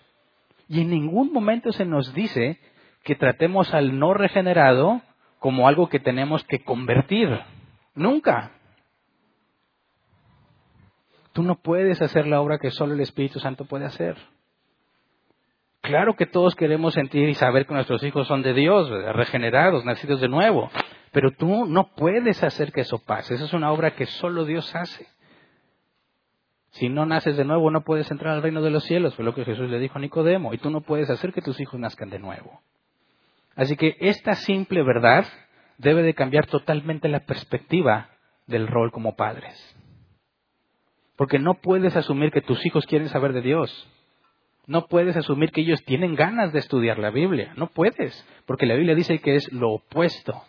Y en ningún momento se nos dice que tratemos al no regenerado como algo que tenemos que convertir. Nunca. Tú no puedes hacer la obra que solo el Espíritu Santo puede hacer. Claro que todos queremos sentir y saber que nuestros hijos son de Dios, regenerados, nacidos de nuevo. Pero tú no puedes hacer que eso pase. Esa es una obra que solo Dios hace. Si no naces de nuevo, no puedes entrar al reino de los cielos, fue lo que Jesús le dijo a Nicodemo, y tú no puedes hacer que tus hijos nazcan de nuevo. Así que esta simple verdad debe de cambiar totalmente la perspectiva del rol como padres. Porque no puedes asumir que tus hijos quieren saber de Dios. No puedes asumir que ellos tienen ganas de estudiar la Biblia. No puedes, porque la Biblia dice que es lo opuesto.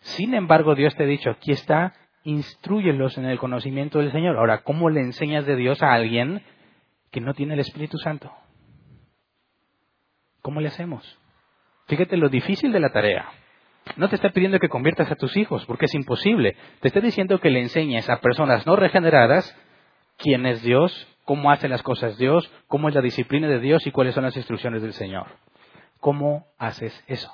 Sin embargo, Dios te ha dicho, aquí está, instruyelos en el conocimiento del Señor. Ahora, ¿cómo le enseñas de Dios a alguien que no tiene el Espíritu Santo? ¿Cómo le hacemos? Fíjate lo difícil de la tarea. No te está pidiendo que conviertas a tus hijos, porque es imposible. Te está diciendo que le enseñes a personas no regeneradas quién es Dios, cómo hace las cosas Dios, cómo es la disciplina de Dios y cuáles son las instrucciones del Señor. ¿Cómo haces eso?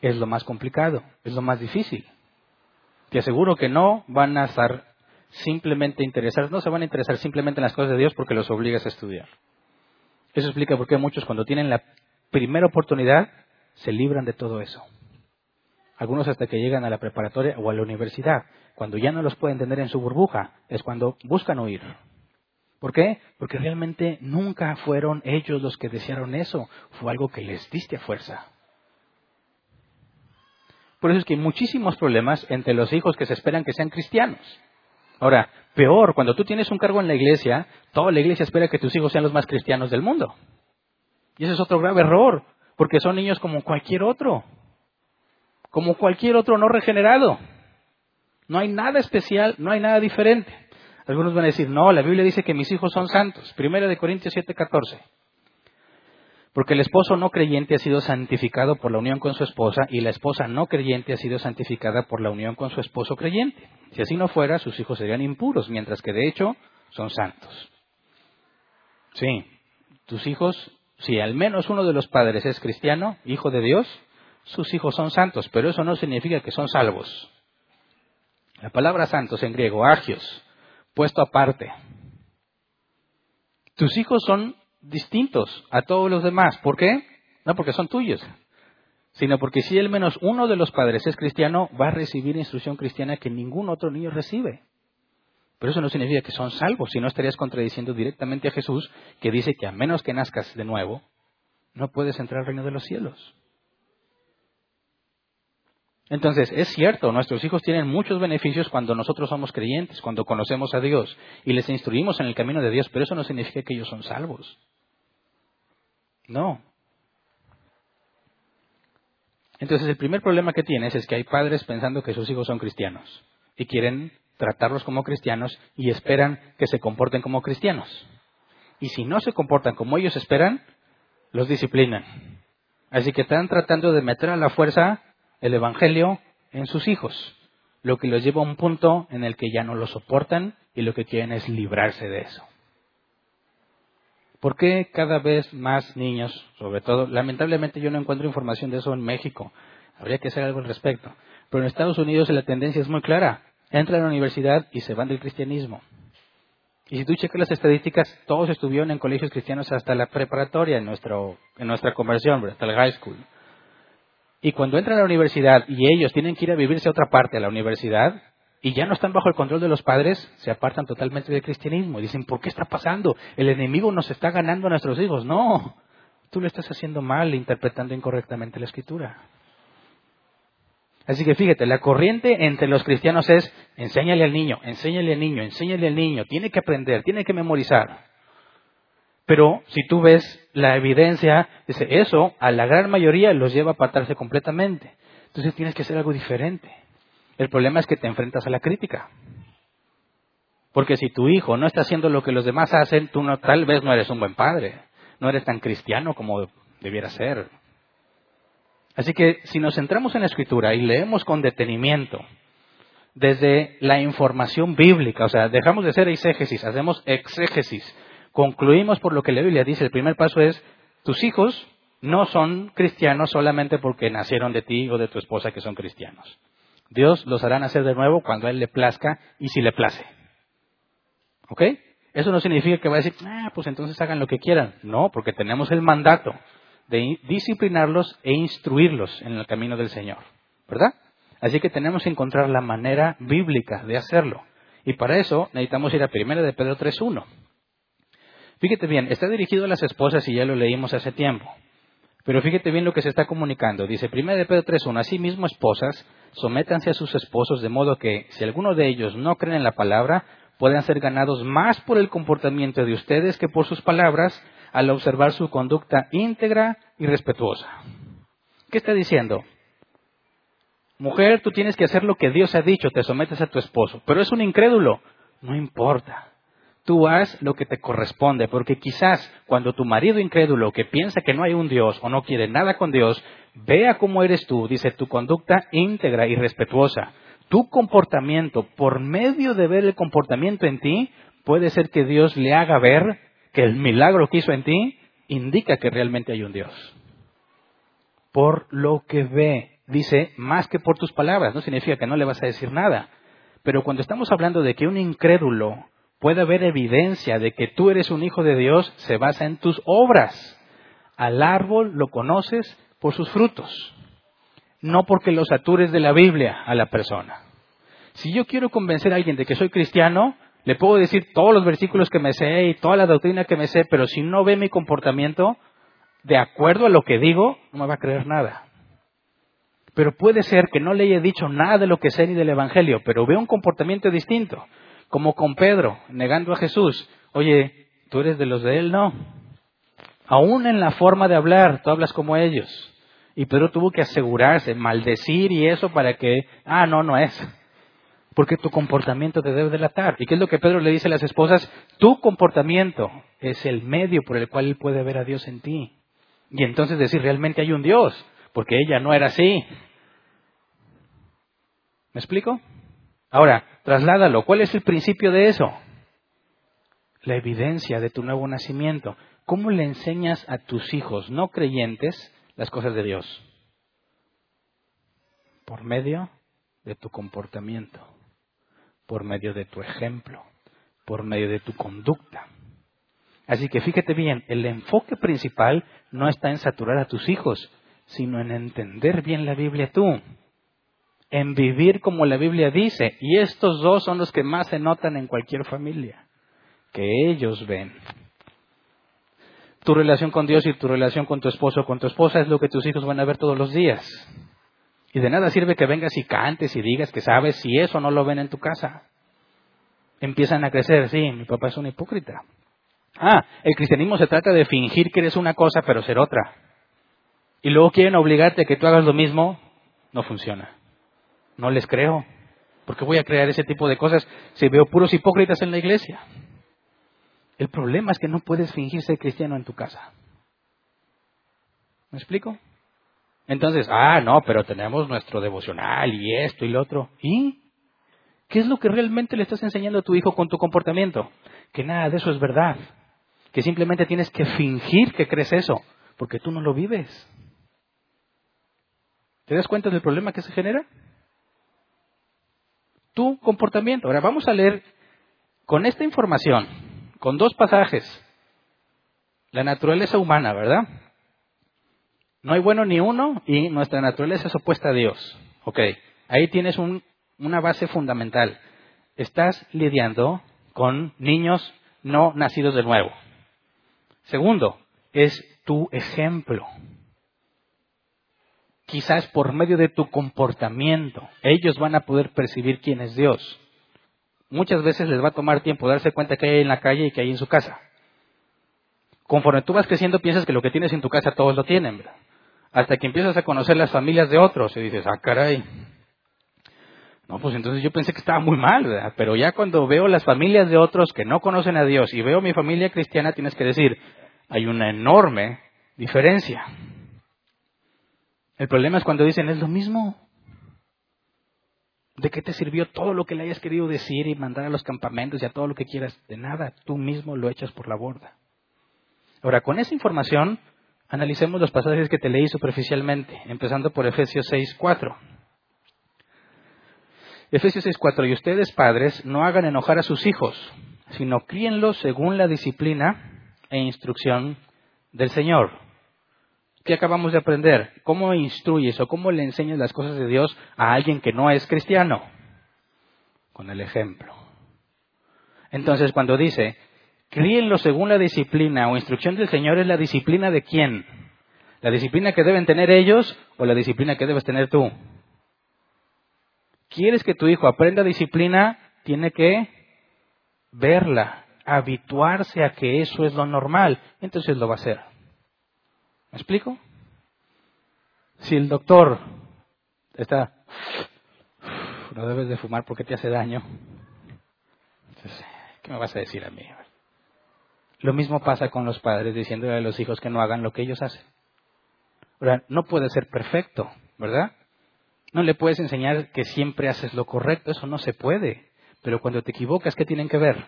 Es lo más complicado, es lo más difícil. Te aseguro que no van a estar simplemente interesados, no se van a interesar simplemente en las cosas de Dios porque los obligas a estudiar. Eso explica por qué muchos cuando tienen la primera oportunidad se libran de todo eso. Algunos hasta que llegan a la preparatoria o a la universidad, cuando ya no los pueden tener en su burbuja, es cuando buscan huir. ¿Por qué? Porque realmente nunca fueron ellos los que desearon eso, fue algo que les diste a fuerza. Por eso es que hay muchísimos problemas entre los hijos que se esperan que sean cristianos. Ahora, peor, cuando tú tienes un cargo en la iglesia, toda la iglesia espera que tus hijos sean los más cristianos del mundo. Y ese es otro grave error, porque son niños como cualquier otro, como cualquier otro no regenerado. No hay nada especial, no hay nada diferente. Algunos van a decir, no, la Biblia dice que mis hijos son santos. Primera de Corintios 7:14. Porque el esposo no creyente ha sido santificado por la unión con su esposa y la esposa no creyente ha sido santificada por la unión con su esposo creyente. Si así no fuera, sus hijos serían impuros, mientras que de hecho son santos. Sí, tus hijos si al menos uno de los padres es cristiano, hijo de Dios, sus hijos son santos, pero eso no significa que son salvos. La palabra santos en griego, agios, puesto aparte. Tus hijos son distintos a todos los demás. ¿Por qué? No porque son tuyos, sino porque si al menos uno de los padres es cristiano, va a recibir instrucción cristiana que ningún otro niño recibe. Pero eso no significa que son salvos, si no estarías contradiciendo directamente a Jesús, que dice que a menos que nazcas de nuevo, no puedes entrar al reino de los cielos. Entonces, es cierto, nuestros hijos tienen muchos beneficios cuando nosotros somos creyentes, cuando conocemos a Dios y les instruimos en el camino de Dios, pero eso no significa que ellos son salvos. No. Entonces, el primer problema que tienes es que hay padres pensando que sus hijos son cristianos y quieren tratarlos como cristianos y esperan que se comporten como cristianos. Y si no se comportan como ellos esperan, los disciplinan. Así que están tratando de meter a la fuerza el Evangelio en sus hijos, lo que los lleva a un punto en el que ya no lo soportan y lo que quieren es librarse de eso. ¿Por qué cada vez más niños, sobre todo, lamentablemente yo no encuentro información de eso en México, habría que hacer algo al respecto, pero en Estados Unidos la tendencia es muy clara, entran a la universidad y se van del cristianismo. Y si tú checas las estadísticas, todos estuvieron en colegios cristianos hasta la preparatoria en, nuestro, en nuestra conversión, hasta el high school. Y cuando entran a la universidad y ellos tienen que ir a vivirse a otra parte a la universidad y ya no están bajo el control de los padres, se apartan totalmente del cristianismo. Y dicen, ¿por qué está pasando? El enemigo nos está ganando a nuestros hijos. No, tú lo estás haciendo mal, interpretando incorrectamente la escritura. Así que fíjate, la corriente entre los cristianos es enséñale al niño, enséñale al niño, enséñale al niño, tiene que aprender, tiene que memorizar. Pero si tú ves la evidencia, dice, eso a la gran mayoría los lleva a apartarse completamente. Entonces tienes que hacer algo diferente. El problema es que te enfrentas a la crítica. Porque si tu hijo no está haciendo lo que los demás hacen, tú no, tal vez no eres un buen padre, no eres tan cristiano como debiera ser. Así que si nos centramos en la escritura y leemos con detenimiento, desde la información bíblica, o sea, dejamos de hacer exégesis, hacemos exégesis, concluimos por lo que la Biblia dice, el primer paso es, tus hijos no son cristianos solamente porque nacieron de ti o de tu esposa que son cristianos. Dios los hará nacer de nuevo cuando a Él le plazca y si le place. ¿Ok? Eso no significa que va a decir, ah, pues entonces hagan lo que quieran. No, porque tenemos el mandato de disciplinarlos e instruirlos en el camino del Señor. ¿Verdad? Así que tenemos que encontrar la manera bíblica de hacerlo. Y para eso necesitamos ir a 1 de Pedro 3.1. Fíjate bien, está dirigido a las esposas y ya lo leímos hace tiempo. Pero fíjate bien lo que se está comunicando. Dice 1 de Pedro 3.1, asimismo esposas, sométanse a sus esposos de modo que si alguno de ellos no cree en la palabra, puedan ser ganados más por el comportamiento de ustedes que por sus palabras al observar su conducta íntegra y respetuosa. ¿Qué está diciendo? Mujer, tú tienes que hacer lo que Dios ha dicho, te sometes a tu esposo, pero es un incrédulo. No importa. Tú haz lo que te corresponde, porque quizás cuando tu marido incrédulo que piensa que no hay un Dios o no quiere nada con Dios, vea cómo eres tú, dice tu conducta íntegra y respetuosa. Tu comportamiento, por medio de ver el comportamiento en ti, puede ser que Dios le haga ver que el milagro que hizo en ti indica que realmente hay un Dios. Por lo que ve, dice, más que por tus palabras, no significa que no le vas a decir nada. Pero cuando estamos hablando de que un incrédulo puede haber evidencia de que tú eres un hijo de Dios, se basa en tus obras. Al árbol lo conoces por sus frutos, no porque los atures de la Biblia a la persona. Si yo quiero convencer a alguien de que soy cristiano, le puedo decir todos los versículos que me sé y toda la doctrina que me sé, pero si no ve mi comportamiento de acuerdo a lo que digo, no me va a creer nada. Pero puede ser que no le haya dicho nada de lo que sé ni del Evangelio, pero ve un comportamiento distinto, como con Pedro, negando a Jesús. Oye, ¿tú eres de los de él? No. Aún en la forma de hablar, tú hablas como ellos. Y Pedro tuvo que asegurarse, maldecir y eso para que, ah, no, no es. Porque tu comportamiento te debe delatar. ¿Y qué es lo que Pedro le dice a las esposas? Tu comportamiento es el medio por el cual él puede ver a Dios en ti. Y entonces decir, realmente hay un Dios, porque ella no era así. ¿Me explico? Ahora, trasládalo. ¿Cuál es el principio de eso? La evidencia de tu nuevo nacimiento. ¿Cómo le enseñas a tus hijos no creyentes las cosas de Dios? Por medio de tu comportamiento por medio de tu ejemplo, por medio de tu conducta. Así que fíjate bien, el enfoque principal no está en saturar a tus hijos, sino en entender bien la Biblia tú, en vivir como la Biblia dice. Y estos dos son los que más se notan en cualquier familia, que ellos ven. Tu relación con Dios y tu relación con tu esposo o con tu esposa es lo que tus hijos van a ver todos los días. Y de nada sirve que vengas y cantes y digas que sabes si eso no lo ven en tu casa. Empiezan a crecer, sí, mi papá es un hipócrita. Ah, el cristianismo se trata de fingir que eres una cosa pero ser otra. Y luego quieren obligarte a que tú hagas lo mismo, no funciona. No les creo. ¿Por qué voy a crear ese tipo de cosas si veo puros hipócritas en la iglesia? El problema es que no puedes fingir ser cristiano en tu casa. ¿Me explico? Entonces, ah, no, pero tenemos nuestro devocional y esto y lo otro. ¿Y? ¿Qué es lo que realmente le estás enseñando a tu hijo con tu comportamiento? Que nada de eso es verdad. Que simplemente tienes que fingir que crees eso, porque tú no lo vives. ¿Te das cuenta del problema que se genera? Tu comportamiento. Ahora vamos a leer con esta información, con dos pasajes, la naturaleza humana, ¿verdad? No hay bueno ni uno y nuestra naturaleza es opuesta a Dios. Ok, ahí tienes una base fundamental. Estás lidiando con niños no nacidos de nuevo. Segundo, es tu ejemplo. Quizás por medio de tu comportamiento, ellos van a poder percibir quién es Dios. Muchas veces les va a tomar tiempo darse cuenta que hay en la calle y que hay en su casa. Conforme tú vas creciendo, piensas que lo que tienes en tu casa todos lo tienen, ¿verdad? hasta que empiezas a conocer las familias de otros y dices, ah, caray. No, pues entonces yo pensé que estaba muy mal, ¿verdad? Pero ya cuando veo las familias de otros que no conocen a Dios y veo mi familia cristiana, tienes que decir, hay una enorme diferencia. El problema es cuando dicen, es lo mismo. ¿De qué te sirvió todo lo que le hayas querido decir y mandar a los campamentos y a todo lo que quieras? De nada, tú mismo lo echas por la borda. Ahora, con esa información, Analicemos los pasajes que te leí superficialmente, empezando por Efesios 6.4. Efesios 6.4, y ustedes padres no hagan enojar a sus hijos, sino críenlos según la disciplina e instrucción del Señor. ¿Qué acabamos de aprender? ¿Cómo instruyes o cómo le enseñas las cosas de Dios a alguien que no es cristiano? Con el ejemplo. Entonces, cuando dice, Críenlo según la disciplina o instrucción del Señor es la disciplina de quién? ¿La disciplina que deben tener ellos o la disciplina que debes tener tú? ¿Quieres que tu hijo aprenda disciplina? Tiene que verla, habituarse a que eso es lo normal, entonces lo va a hacer. ¿Me explico? Si el doctor está, no debes de fumar porque te hace daño, entonces, ¿qué me vas a decir a mí? Lo mismo pasa con los padres diciéndole a los hijos que no hagan lo que ellos hacen. Ahora, no puede ser perfecto, ¿verdad? No le puedes enseñar que siempre haces lo correcto, eso no se puede. Pero cuando te equivocas, ¿qué tienen que ver?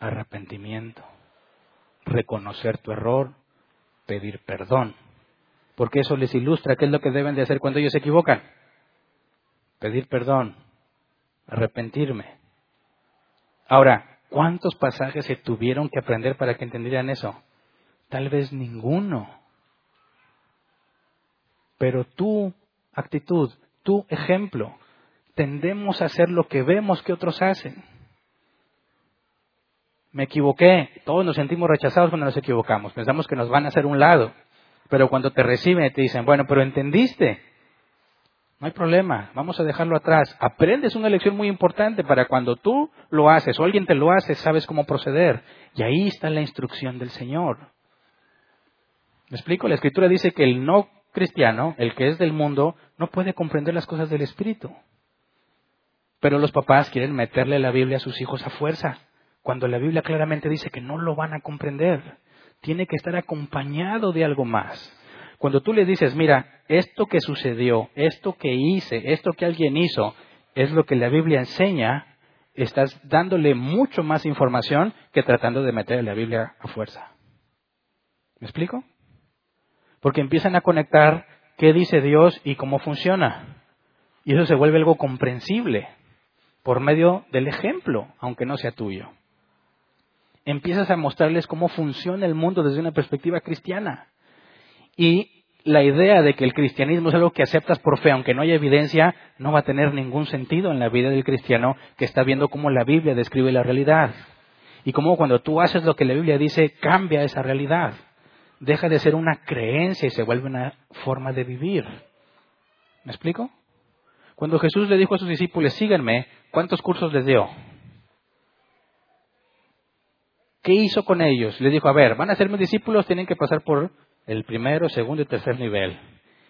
Arrepentimiento, reconocer tu error, pedir perdón. Porque eso les ilustra qué es lo que deben de hacer cuando ellos se equivocan. Pedir perdón, arrepentirme. Ahora, ¿cuántos pasajes se tuvieron que aprender para que entendieran eso? Tal vez ninguno. Pero tu actitud, tu ejemplo, tendemos a hacer lo que vemos que otros hacen. Me equivoqué, todos nos sentimos rechazados cuando nos equivocamos, pensamos que nos van a hacer un lado, pero cuando te reciben te dicen, bueno, pero entendiste, no hay problema, vamos a dejarlo atrás. Aprendes una lección muy importante para cuando tú lo haces o alguien te lo hace, sabes cómo proceder. Y ahí está la instrucción del Señor. ¿Me explico? La Escritura dice que el no cristiano, el que es del mundo, no puede comprender las cosas del Espíritu. Pero los papás quieren meterle la Biblia a sus hijos a fuerza, cuando la Biblia claramente dice que no lo van a comprender. Tiene que estar acompañado de algo más. Cuando tú le dices, mira, esto que sucedió, esto que hice, esto que alguien hizo, es lo que la Biblia enseña, estás dándole mucho más información que tratando de meterle la Biblia a fuerza. ¿Me explico? Porque empiezan a conectar qué dice Dios y cómo funciona. Y eso se vuelve algo comprensible por medio del ejemplo, aunque no sea tuyo. Empiezas a mostrarles cómo funciona el mundo desde una perspectiva cristiana. Y la idea de que el cristianismo es algo que aceptas por fe, aunque no haya evidencia, no va a tener ningún sentido en la vida del cristiano que está viendo cómo la Biblia describe la realidad. Y cómo cuando tú haces lo que la Biblia dice, cambia esa realidad deja de ser una creencia y se vuelve una forma de vivir. ¿Me explico? Cuando Jesús le dijo a sus discípulos, síganme, ¿cuántos cursos les dio? ¿Qué hizo con ellos? Les dijo, a ver, van a ser mis discípulos, tienen que pasar por el primero, segundo y tercer nivel.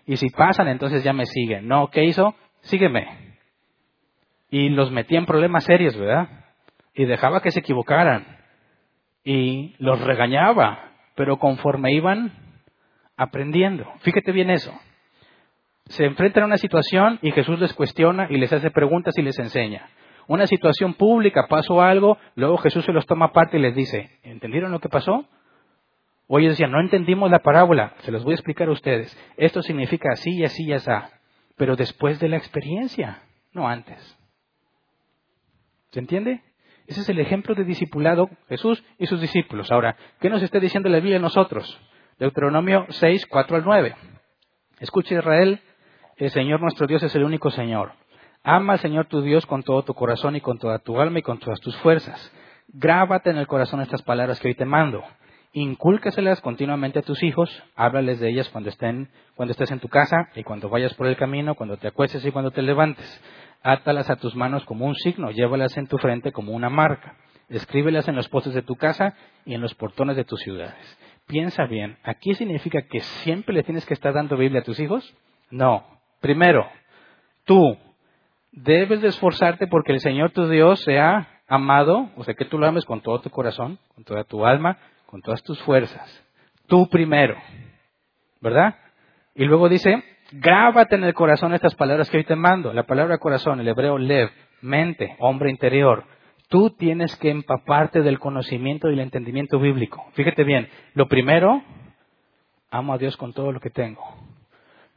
Y si pasan, entonces ya me siguen. No, ¿qué hizo? Sígueme. Y los metía en problemas serios, ¿verdad? Y dejaba que se equivocaran. Y los regañaba pero conforme iban aprendiendo. Fíjate bien eso. Se enfrentan a una situación y Jesús les cuestiona y les hace preguntas y les enseña. Una situación pública, pasó algo, luego Jesús se los toma aparte y les dice, ¿entendieron lo que pasó? O ellos decían, no entendimos la parábola, se los voy a explicar a ustedes. Esto significa así y así y así, pero después de la experiencia, no antes. ¿Se entiende? Ese es el ejemplo de discipulado Jesús y sus discípulos. Ahora, ¿qué nos está diciendo la Biblia a nosotros? Deuteronomio 6, 4 al 9. Escucha Israel, el Señor nuestro Dios es el único Señor. Ama al Señor tu Dios con todo tu corazón y con toda tu alma y con todas tus fuerzas. Grábate en el corazón estas palabras que hoy te mando. Incúlcaselas continuamente a tus hijos, háblales de ellas cuando estén, cuando estés en tu casa y cuando vayas por el camino, cuando te acuestes y cuando te levantes átalas a tus manos como un signo, llévalas en tu frente como una marca, escríbelas en los postes de tu casa y en los portones de tus ciudades. Piensa bien, ¿aquí significa que siempre le tienes que estar dando Biblia a tus hijos? No. Primero, tú debes de esforzarte porque el Señor tu Dios sea amado, o sea, que tú lo ames con todo tu corazón, con toda tu alma, con todas tus fuerzas. Tú primero, ¿verdad? Y luego dice, Grábate en el corazón estas palabras que hoy te mando. La palabra corazón, el hebreo lev, mente, hombre interior. Tú tienes que empaparte del conocimiento y el entendimiento bíblico. Fíjate bien, lo primero, amo a Dios con todo lo que tengo.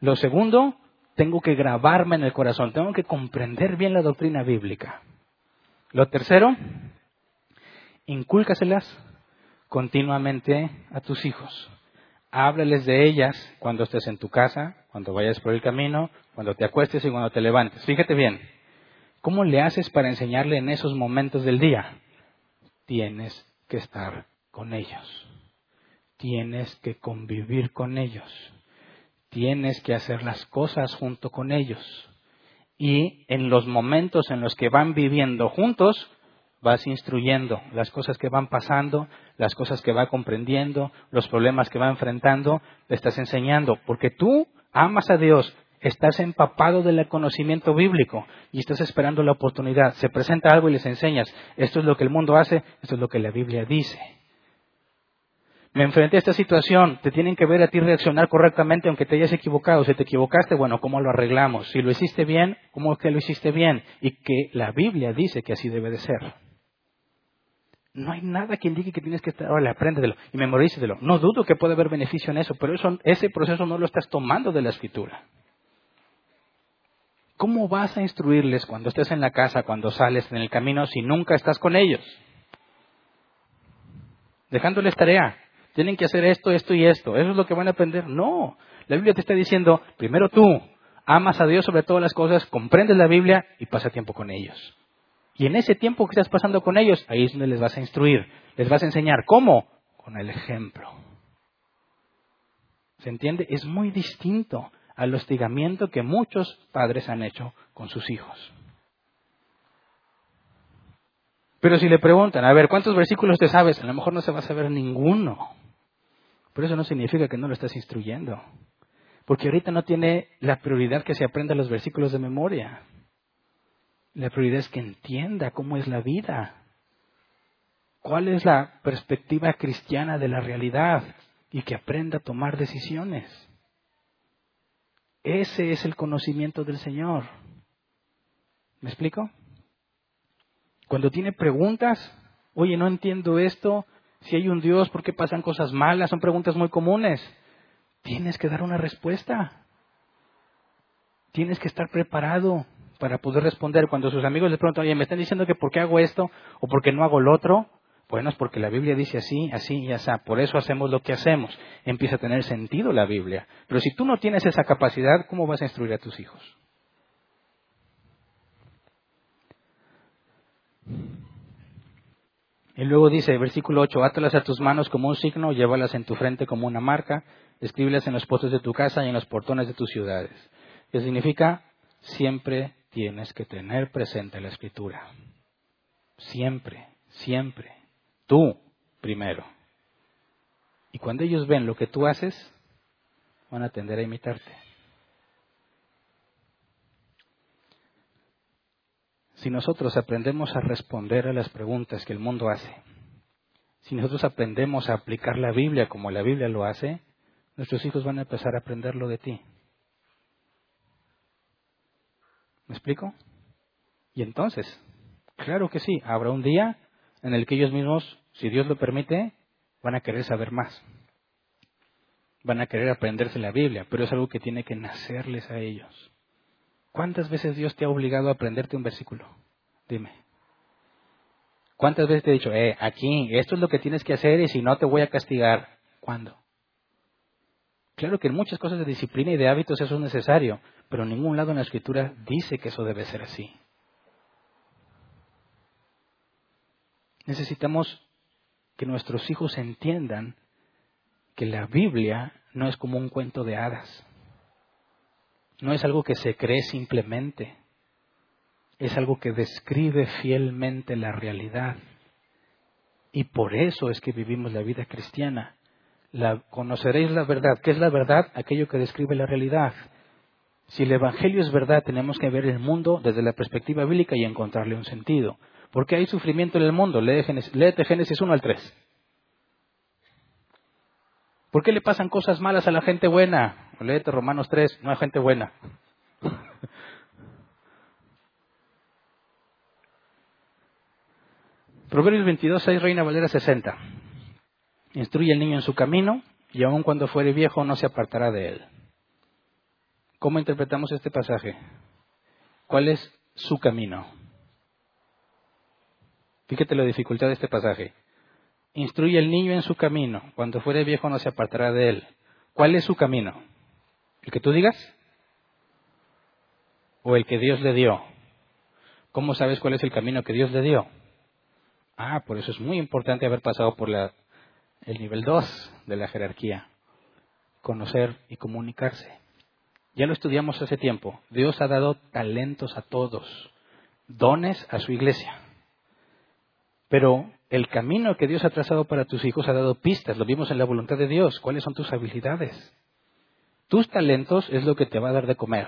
Lo segundo, tengo que grabarme en el corazón, tengo que comprender bien la doctrina bíblica. Lo tercero, incúlcaselas continuamente a tus hijos. Háblales de ellas cuando estés en tu casa, cuando vayas por el camino, cuando te acuestes y cuando te levantes. Fíjate bien, ¿cómo le haces para enseñarle en esos momentos del día? Tienes que estar con ellos. Tienes que convivir con ellos. Tienes que hacer las cosas junto con ellos. Y en los momentos en los que van viviendo juntos, vas instruyendo las cosas que van pasando, las cosas que va comprendiendo, los problemas que va enfrentando, le estás enseñando, porque tú amas a Dios, estás empapado del conocimiento bíblico y estás esperando la oportunidad. Se presenta algo y les enseñas, esto es lo que el mundo hace, esto es lo que la Biblia dice. Me enfrenté a esta situación, te tienen que ver a ti reaccionar correctamente aunque te hayas equivocado. Si te equivocaste, bueno, ¿cómo lo arreglamos? Si lo hiciste bien, ¿cómo es que lo hiciste bien? Y que la Biblia dice que así debe de ser. No hay nada que indique que tienes que estar, órale, apréndelo y memorícelo. No dudo que puede haber beneficio en eso, pero eso, ese proceso no lo estás tomando de la escritura. ¿Cómo vas a instruirles cuando estés en la casa, cuando sales en el camino, si nunca estás con ellos? Dejándoles tarea. Tienen que hacer esto, esto y esto. ¿Eso es lo que van a aprender? No. La Biblia te está diciendo, primero tú, amas a Dios sobre todas las cosas, comprendes la Biblia y pasa tiempo con ellos. Y en ese tiempo que estás pasando con ellos, ahí es donde les vas a instruir, les vas a enseñar. ¿Cómo? Con el ejemplo. ¿Se entiende? Es muy distinto al hostigamiento que muchos padres han hecho con sus hijos. Pero si le preguntan, a ver, ¿cuántos versículos te sabes? A lo mejor no se va a saber ninguno. Pero eso no significa que no lo estás instruyendo. Porque ahorita no tiene la prioridad que se aprenda los versículos de memoria. La prioridad es que entienda cómo es la vida. ¿Cuál es la perspectiva cristiana de la realidad? Y que aprenda a tomar decisiones. Ese es el conocimiento del Señor. ¿Me explico? Cuando tiene preguntas, oye, no entiendo esto, si hay un Dios, ¿por qué pasan cosas malas? Son preguntas muy comunes. Tienes que dar una respuesta. Tienes que estar preparado para poder responder. Cuando sus amigos le preguntan, oye, me están diciendo que por qué hago esto o por qué no hago lo otro, bueno, es porque la Biblia dice así, así y así. Por eso hacemos lo que hacemos. Empieza a tener sentido la Biblia. Pero si tú no tienes esa capacidad, ¿cómo vas a instruir a tus hijos? Y luego dice, versículo 8, átalas a tus manos como un signo, llévalas en tu frente como una marca, escríbelas en los postes de tu casa y en los portones de tus ciudades. ¿Qué significa? Siempre tienes que tener presente la escritura. Siempre, siempre. Tú primero. Y cuando ellos ven lo que tú haces, van a tender a imitarte. Si nosotros aprendemos a responder a las preguntas que el mundo hace, si nosotros aprendemos a aplicar la Biblia como la Biblia lo hace, nuestros hijos van a empezar a aprenderlo de ti. ¿Me explico? Y entonces, claro que sí, habrá un día en el que ellos mismos, si Dios lo permite, van a querer saber más. Van a querer aprenderse la Biblia, pero es algo que tiene que nacerles a ellos. ¿Cuántas veces Dios te ha obligado a aprenderte un versículo? Dime. ¿Cuántas veces te he dicho, eh, aquí, esto es lo que tienes que hacer y si no te voy a castigar? ¿Cuándo? Claro que en muchas cosas de disciplina y de hábitos eso es necesario, pero en ningún lado en la escritura dice que eso debe ser así. Necesitamos que nuestros hijos entiendan que la Biblia no es como un cuento de hadas. No es algo que se cree simplemente. Es algo que describe fielmente la realidad. Y por eso es que vivimos la vida cristiana. La, conoceréis la verdad. ¿Qué es la verdad? Aquello que describe la realidad. Si el Evangelio es verdad, tenemos que ver el mundo desde la perspectiva bíblica y encontrarle un sentido. Porque hay sufrimiento en el mundo. Léete Génesis 1 al 3. ¿Por qué le pasan cosas malas a la gente buena? Léete Romanos 3, no hay gente buena. Proverbios 22, 6, Reina Valera 60. Instruye al niño en su camino y aun cuando fuere viejo no se apartará de él. ¿Cómo interpretamos este pasaje? ¿Cuál es su camino? Fíjate la dificultad de este pasaje. Instruye al niño en su camino. Cuando fuere viejo no se apartará de él. ¿Cuál es su camino? ¿El que tú digas? ¿O el que Dios le dio? ¿Cómo sabes cuál es el camino que Dios le dio? Ah, por eso es muy importante haber pasado por la, el nivel 2 de la jerarquía. Conocer y comunicarse. Ya lo estudiamos hace tiempo. Dios ha dado talentos a todos, dones a su iglesia. Pero el camino que Dios ha trazado para tus hijos ha dado pistas, lo vimos en la voluntad de Dios. ¿Cuáles son tus habilidades? Tus talentos es lo que te va a dar de comer.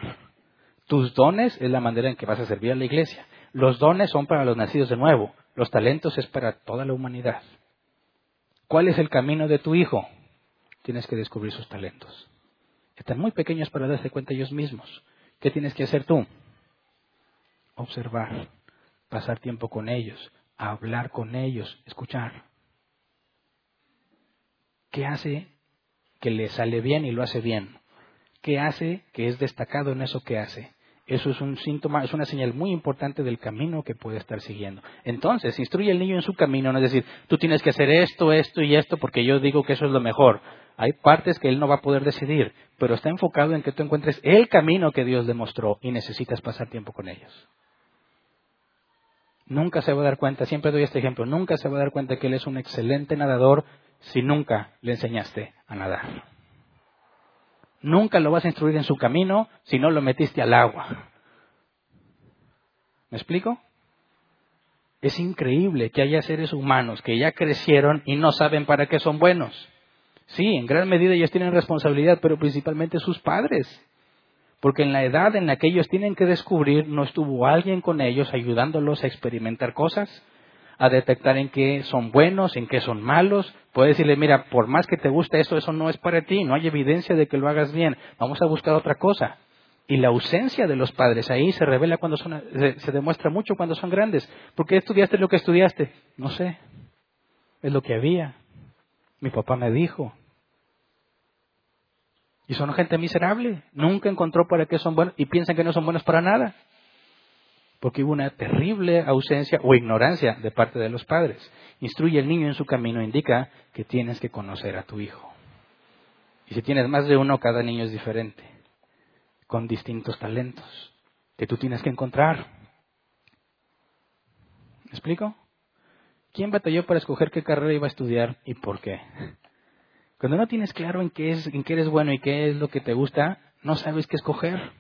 Tus dones es la manera en que vas a servir a la iglesia. Los dones son para los nacidos de nuevo. Los talentos es para toda la humanidad. ¿Cuál es el camino de tu hijo? Tienes que descubrir sus talentos. Están muy pequeños para darse cuenta ellos mismos. ¿Qué tienes que hacer tú? Observar, pasar tiempo con ellos, hablar con ellos, escuchar. ¿Qué hace que le sale bien y lo hace bien? ¿Qué hace que es destacado en eso que hace? Eso es un síntoma, es una señal muy importante del camino que puede estar siguiendo. Entonces, instruye al niño en su camino, no es decir, tú tienes que hacer esto, esto y esto porque yo digo que eso es lo mejor. Hay partes que él no va a poder decidir, pero está enfocado en que tú encuentres el camino que Dios demostró y necesitas pasar tiempo con ellos. Nunca se va a dar cuenta, siempre doy este ejemplo, nunca se va a dar cuenta que él es un excelente nadador si nunca le enseñaste a nadar. Nunca lo vas a instruir en su camino si no lo metiste al agua. ¿Me explico? Es increíble que haya seres humanos que ya crecieron y no saben para qué son buenos. Sí, en gran medida ellos tienen responsabilidad, pero principalmente sus padres. Porque en la edad en la que ellos tienen que descubrir, no estuvo alguien con ellos ayudándolos a experimentar cosas, a detectar en qué son buenos, en qué son malos. Puedes decirle, mira, por más que te guste esto, eso no es para ti, no hay evidencia de que lo hagas bien, vamos a buscar otra cosa. Y la ausencia de los padres ahí se revela cuando son, se, se demuestra mucho cuando son grandes. ¿Por qué estudiaste lo que estudiaste? No sé. Es lo que había. Mi papá me dijo. Y son gente miserable. Nunca encontró para qué son buenos y piensan que no son buenos para nada. Porque hubo una terrible ausencia o ignorancia de parte de los padres. Instruye al niño en su camino, indica que tienes que conocer a tu hijo. Y si tienes más de uno, cada niño es diferente, con distintos talentos, que tú tienes que encontrar. ¿Me explico? ¿Quién batalló para escoger qué carrera iba a estudiar y por qué? Cuando no tienes claro en qué, es, en qué eres bueno y qué es lo que te gusta, no sabes qué escoger.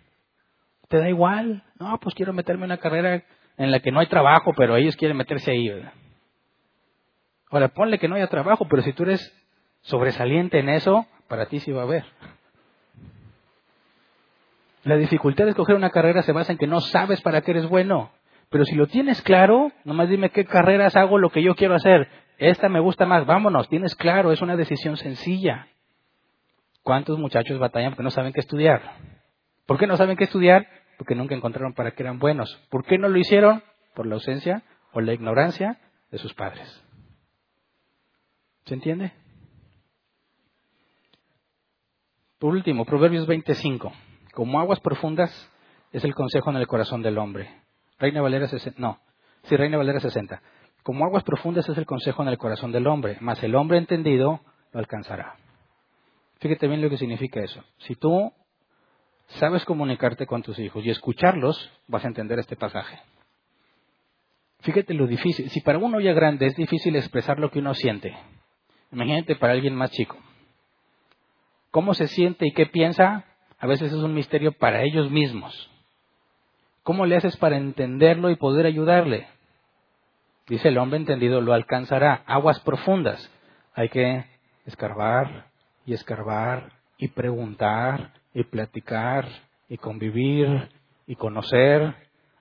Te da igual. No, pues quiero meterme en una carrera en la que no hay trabajo, pero ellos quieren meterse ahí. Ahora, ponle que no haya trabajo, pero si tú eres sobresaliente en eso, para ti sí va a haber. La dificultad de escoger una carrera se basa en que no sabes para qué eres bueno. Pero si lo tienes claro, nomás dime qué carreras hago lo que yo quiero hacer esta me gusta más, vámonos, tienes claro, es una decisión sencilla. ¿Cuántos muchachos batallan porque no saben qué estudiar? ¿Por qué no saben qué estudiar? Porque nunca encontraron para qué eran buenos. ¿Por qué no lo hicieron? Por la ausencia o la ignorancia de sus padres. ¿Se entiende? Por último, Proverbios 25. Como aguas profundas es el consejo en el corazón del hombre. Reina Valera 60. No, sí, Reina Valera 60. Como aguas profundas es el consejo en el corazón del hombre, mas el hombre entendido lo alcanzará. Fíjate bien lo que significa eso. Si tú sabes comunicarte con tus hijos y escucharlos, vas a entender este pasaje. Fíjate lo difícil. Si para uno ya grande es difícil expresar lo que uno siente, imagínate para alguien más chico. ¿Cómo se siente y qué piensa? A veces es un misterio para ellos mismos. ¿Cómo le haces para entenderlo y poder ayudarle? Dice el hombre entendido lo alcanzará. Aguas profundas. Hay que escarbar y escarbar y preguntar y platicar y convivir y conocer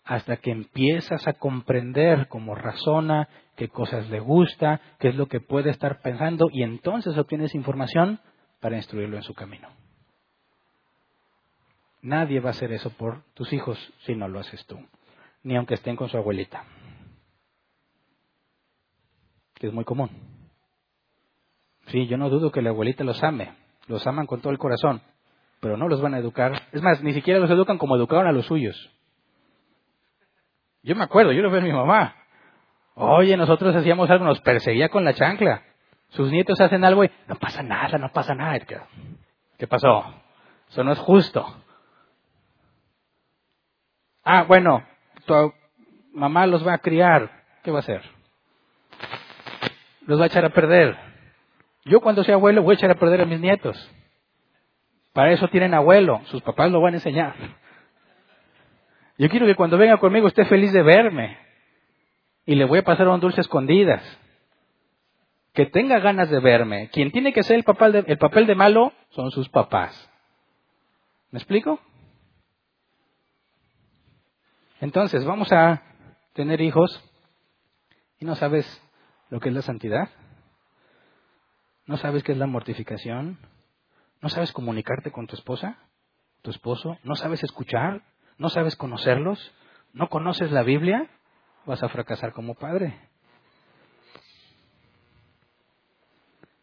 hasta que empiezas a comprender cómo razona, qué cosas le gusta, qué es lo que puede estar pensando y entonces obtienes información para instruirlo en su camino. Nadie va a hacer eso por tus hijos si no lo haces tú, ni aunque estén con su abuelita que es muy común. Sí, yo no dudo que la abuelita los ame, los aman con todo el corazón, pero no los van a educar. Es más, ni siquiera los educan como educaron a los suyos. Yo me acuerdo, yo lo veo a mi mamá. Oye, nosotros hacíamos algo, nos perseguía con la chancla. Sus nietos hacen algo y no pasa nada, no pasa nada. ¿Qué pasó? Eso no es justo. Ah, bueno, tu mamá los va a criar. ¿Qué va a hacer? los va a echar a perder. Yo cuando sea abuelo voy a echar a perder a mis nietos. Para eso tienen abuelo, sus papás lo van a enseñar. Yo quiero que cuando venga conmigo esté feliz de verme. y le voy a pasar un dulce escondidas. Que tenga ganas de verme. Quien tiene que ser el papel de, el papel de malo son sus papás. ¿Me explico? Entonces, vamos a tener hijos y no sabes lo que es la santidad. No sabes qué es la mortificación. No sabes comunicarte con tu esposa, tu esposo. No sabes escuchar. No sabes conocerlos. No conoces la Biblia vas a fracasar como padre.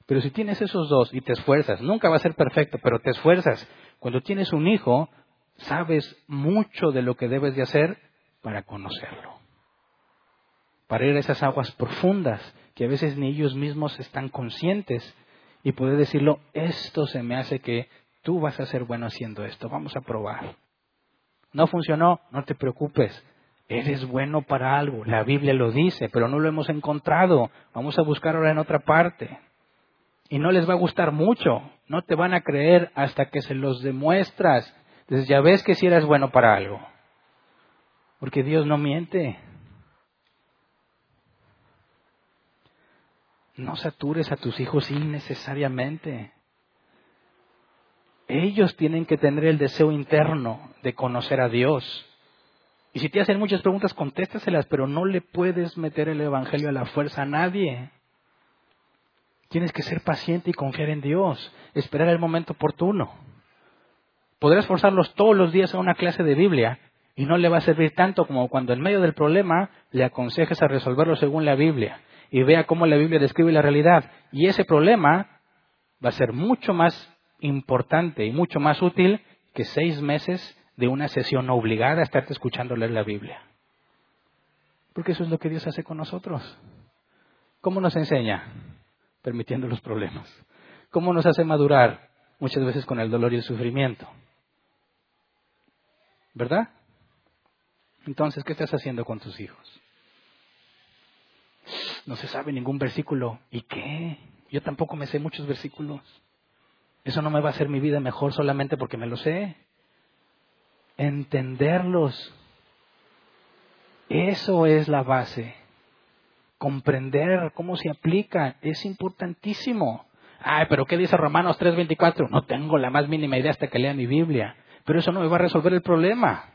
Pero si tienes esos dos y te esfuerzas, nunca va a ser perfecto, pero te esfuerzas. Cuando tienes un hijo, sabes mucho de lo que debes de hacer para conocerlo. Para ir a esas aguas profundas que a veces ni ellos mismos están conscientes y poder decirlo, esto se me hace que tú vas a ser bueno haciendo esto, vamos a probar. No funcionó, no te preocupes, Eres bueno para algo. La Biblia lo dice, pero no lo hemos encontrado. Vamos a buscar ahora en otra parte. Y no les va a gustar mucho. No te van a creer hasta que se los demuestras. Ya ves que si eres bueno para algo. Porque Dios no miente. No satures a tus hijos innecesariamente. Ellos tienen que tener el deseo interno de conocer a Dios. Y si te hacen muchas preguntas, contéstaselas, pero no le puedes meter el Evangelio a la fuerza a nadie. Tienes que ser paciente y confiar en Dios, esperar el momento oportuno. Podrás forzarlos todos los días a una clase de Biblia y no le va a servir tanto como cuando en medio del problema le aconsejes a resolverlo según la Biblia y vea cómo la Biblia describe la realidad. Y ese problema va a ser mucho más importante y mucho más útil que seis meses de una sesión obligada a estarte escuchando leer la Biblia. Porque eso es lo que Dios hace con nosotros. ¿Cómo nos enseña? Permitiendo los problemas. ¿Cómo nos hace madurar? Muchas veces con el dolor y el sufrimiento. ¿Verdad? Entonces, ¿qué estás haciendo con tus hijos? No se sabe ningún versículo. ¿Y qué? Yo tampoco me sé muchos versículos. Eso no me va a hacer mi vida mejor solamente porque me lo sé entenderlos. Eso es la base. Comprender cómo se aplica es importantísimo. Ay, pero ¿qué dice Romanos 3:24? No tengo la más mínima idea hasta que lea mi Biblia. Pero eso no me va a resolver el problema.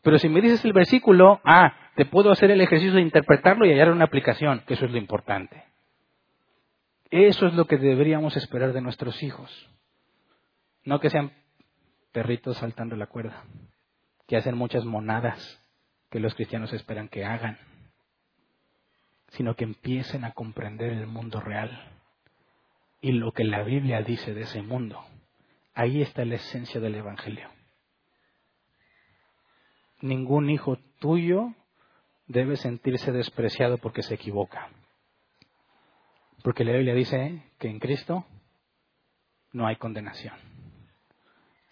Pero si me dices el versículo, ah, te puedo hacer el ejercicio de interpretarlo y hallar una aplicación, que eso es lo importante. Eso es lo que deberíamos esperar de nuestros hijos. No que sean perritos saltando la cuerda, que hacen muchas monadas que los cristianos esperan que hagan, sino que empiecen a comprender el mundo real y lo que la Biblia dice de ese mundo. Ahí está la esencia del Evangelio. Ningún hijo tuyo debe sentirse despreciado porque se equivoca. Porque la Biblia dice que en Cristo no hay condenación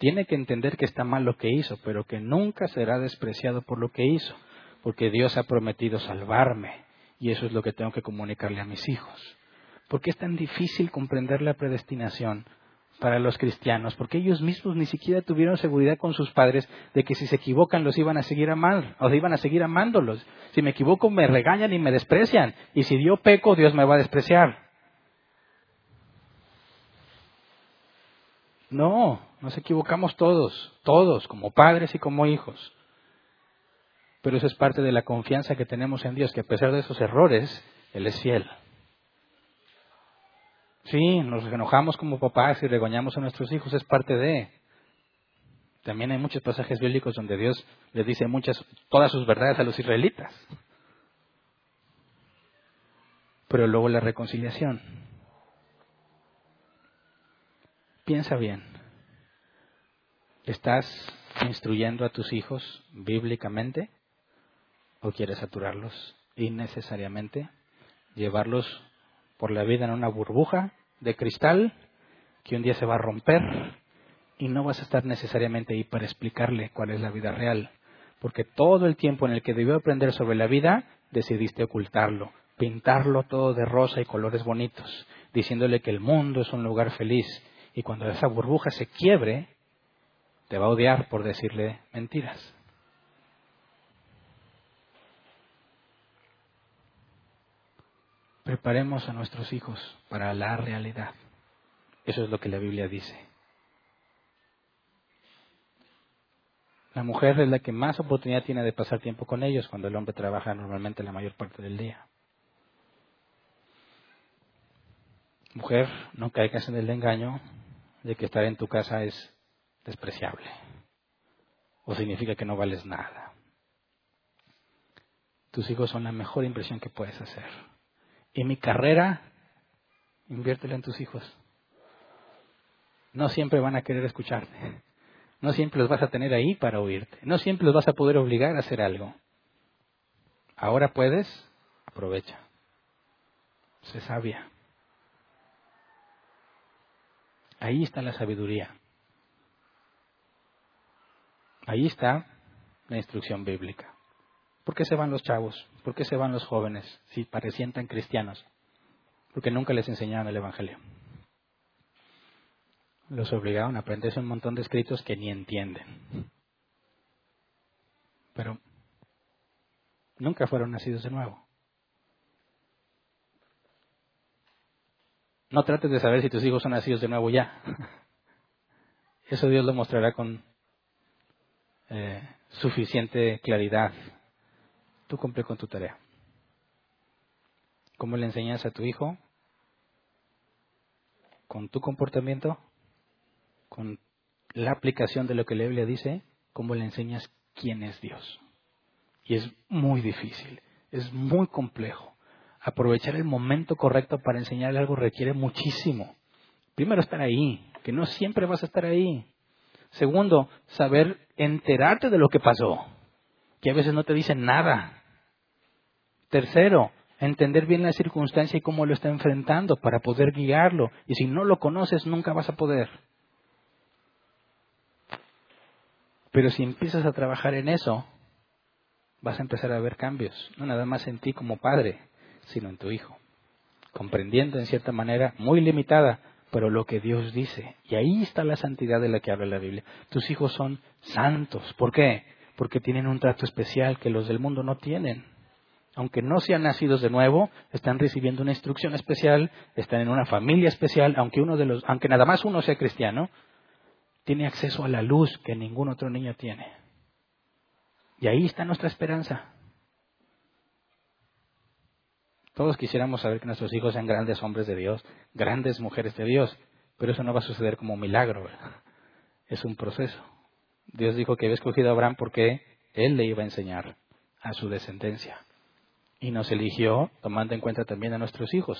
tiene que entender que está mal lo que hizo, pero que nunca será despreciado por lo que hizo, porque Dios ha prometido salvarme y eso es lo que tengo que comunicarle a mis hijos. ¿Por qué es tan difícil comprender la predestinación para los cristianos? Porque ellos mismos ni siquiera tuvieron seguridad con sus padres de que si se equivocan los iban a seguir amando, o iban a seguir amándolos. Si me equivoco me regañan y me desprecian, y si yo peco Dios me va a despreciar. No, nos equivocamos todos, todos, como padres y como hijos. Pero eso es parte de la confianza que tenemos en Dios, que a pesar de esos errores, Él es fiel. Sí, nos enojamos como papás y regañamos a nuestros hijos, es parte de. También hay muchos pasajes bíblicos donde Dios les dice muchas, todas sus verdades a los israelitas. Pero luego la reconciliación. Piensa bien. ¿Estás instruyendo a tus hijos bíblicamente o quieres saturarlos innecesariamente? ¿Llevarlos por la vida en una burbuja de cristal que un día se va a romper y no vas a estar necesariamente ahí para explicarle cuál es la vida real? Porque todo el tiempo en el que debió aprender sobre la vida, decidiste ocultarlo, pintarlo todo de rosa y colores bonitos, diciéndole que el mundo es un lugar feliz y cuando esa burbuja se quiebre, te va a odiar por decirle mentiras. Preparemos a nuestros hijos para la realidad. Eso es lo que la Biblia dice. La mujer es la que más oportunidad tiene de pasar tiempo con ellos cuando el hombre trabaja normalmente la mayor parte del día. Mujer, no caigas en el engaño de que estar en tu casa es despreciable o significa que no vales nada. Tus hijos son la mejor impresión que puedes hacer. Y mi carrera, inviértela en tus hijos. No siempre van a querer escucharte. No siempre los vas a tener ahí para oírte. No siempre los vas a poder obligar a hacer algo. Ahora puedes, aprovecha. Sé sabia. Ahí está la sabiduría. Ahí está la instrucción bíblica. ¿Por qué se van los chavos? ¿Por qué se van los jóvenes si parecían tan cristianos? Porque nunca les enseñaron el Evangelio. Los obligaron a aprenderse un montón de escritos que ni entienden. Pero nunca fueron nacidos de nuevo. No trates de saber si tus hijos son nacidos de nuevo ya. Eso Dios lo mostrará con eh, suficiente claridad. Tú cumple con tu tarea. ¿Cómo le enseñas a tu hijo? Con tu comportamiento, con la aplicación de lo que la Biblia dice, ¿cómo le enseñas quién es Dios? Y es muy difícil, es muy complejo. Aprovechar el momento correcto para enseñarle algo requiere muchísimo. Primero, estar ahí, que no siempre vas a estar ahí. Segundo, saber enterarte de lo que pasó, que a veces no te dicen nada. Tercero, entender bien la circunstancia y cómo lo está enfrentando para poder guiarlo. Y si no lo conoces, nunca vas a poder. Pero si empiezas a trabajar en eso, vas a empezar a ver cambios, no nada más en ti como padre, sino en tu hijo, comprendiendo en cierta manera muy limitada pero lo que Dios dice. Y ahí está la santidad de la que habla la Biblia. Tus hijos son santos. ¿Por qué? Porque tienen un trato especial que los del mundo no tienen. Aunque no sean nacidos de nuevo, están recibiendo una instrucción especial, están en una familia especial, aunque uno de los, aunque nada más uno sea cristiano, tiene acceso a la luz que ningún otro niño tiene. Y ahí está nuestra esperanza. Todos quisiéramos saber que nuestros hijos sean grandes hombres de Dios, grandes mujeres de Dios, pero eso no va a suceder como un milagro, es un proceso. Dios dijo que había escogido a Abraham porque él le iba a enseñar a su descendencia. Y nos eligió tomando en cuenta también a nuestros hijos,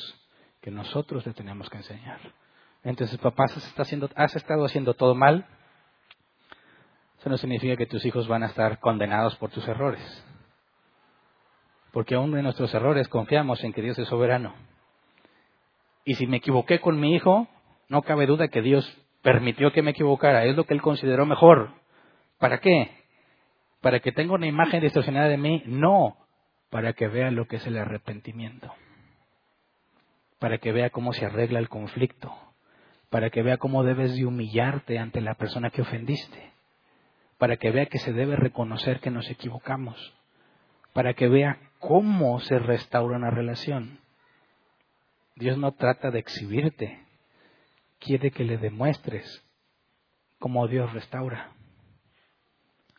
que nosotros le tenemos que enseñar. Entonces, papás, has, haciendo, has estado haciendo todo mal. Eso no significa que tus hijos van a estar condenados por tus errores porque aún en nuestros errores confiamos en que Dios es soberano. Y si me equivoqué con mi hijo, no cabe duda que Dios permitió que me equivocara, es lo que él consideró mejor. ¿Para qué? ¿Para que tenga una imagen distorsionada de mí? No, para que vea lo que es el arrepentimiento, para que vea cómo se arregla el conflicto, para que vea cómo debes de humillarte ante la persona que ofendiste, para que vea que se debe reconocer que nos equivocamos, para que vea cómo se restaura una relación. Dios no trata de exhibirte, quiere que le demuestres cómo Dios restaura.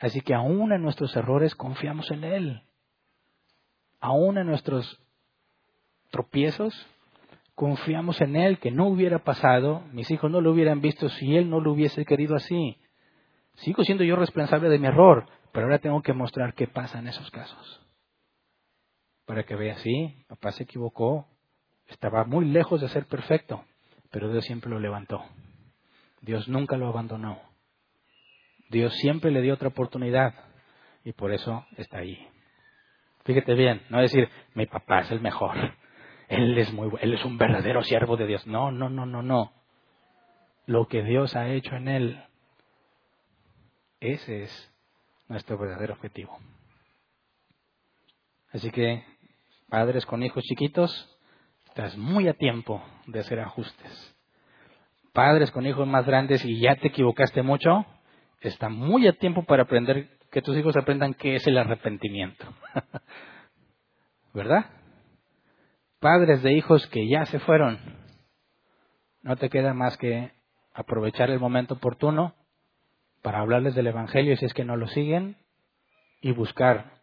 Así que aún en nuestros errores confiamos en Él. Aún en nuestros tropiezos confiamos en Él que no hubiera pasado, mis hijos no lo hubieran visto si Él no lo hubiese querido así. Sigo siendo yo responsable de mi error, pero ahora tengo que mostrar qué pasa en esos casos para que vea, sí, papá se equivocó, estaba muy lejos de ser perfecto, pero Dios siempre lo levantó. Dios nunca lo abandonó. Dios siempre le dio otra oportunidad y por eso está ahí. Fíjate bien, no decir, mi papá es el mejor, él es muy él es un verdadero siervo de Dios. No, no, no, no, no. Lo que Dios ha hecho en él, ese es nuestro verdadero objetivo. Así que padres con hijos chiquitos, estás muy a tiempo de hacer ajustes. Padres con hijos más grandes y ya te equivocaste mucho, está muy a tiempo para aprender que tus hijos aprendan qué es el arrepentimiento. ¿Verdad? padres de hijos que ya se fueron, no te queda más que aprovechar el momento oportuno para hablarles del Evangelio si es que no lo siguen y buscar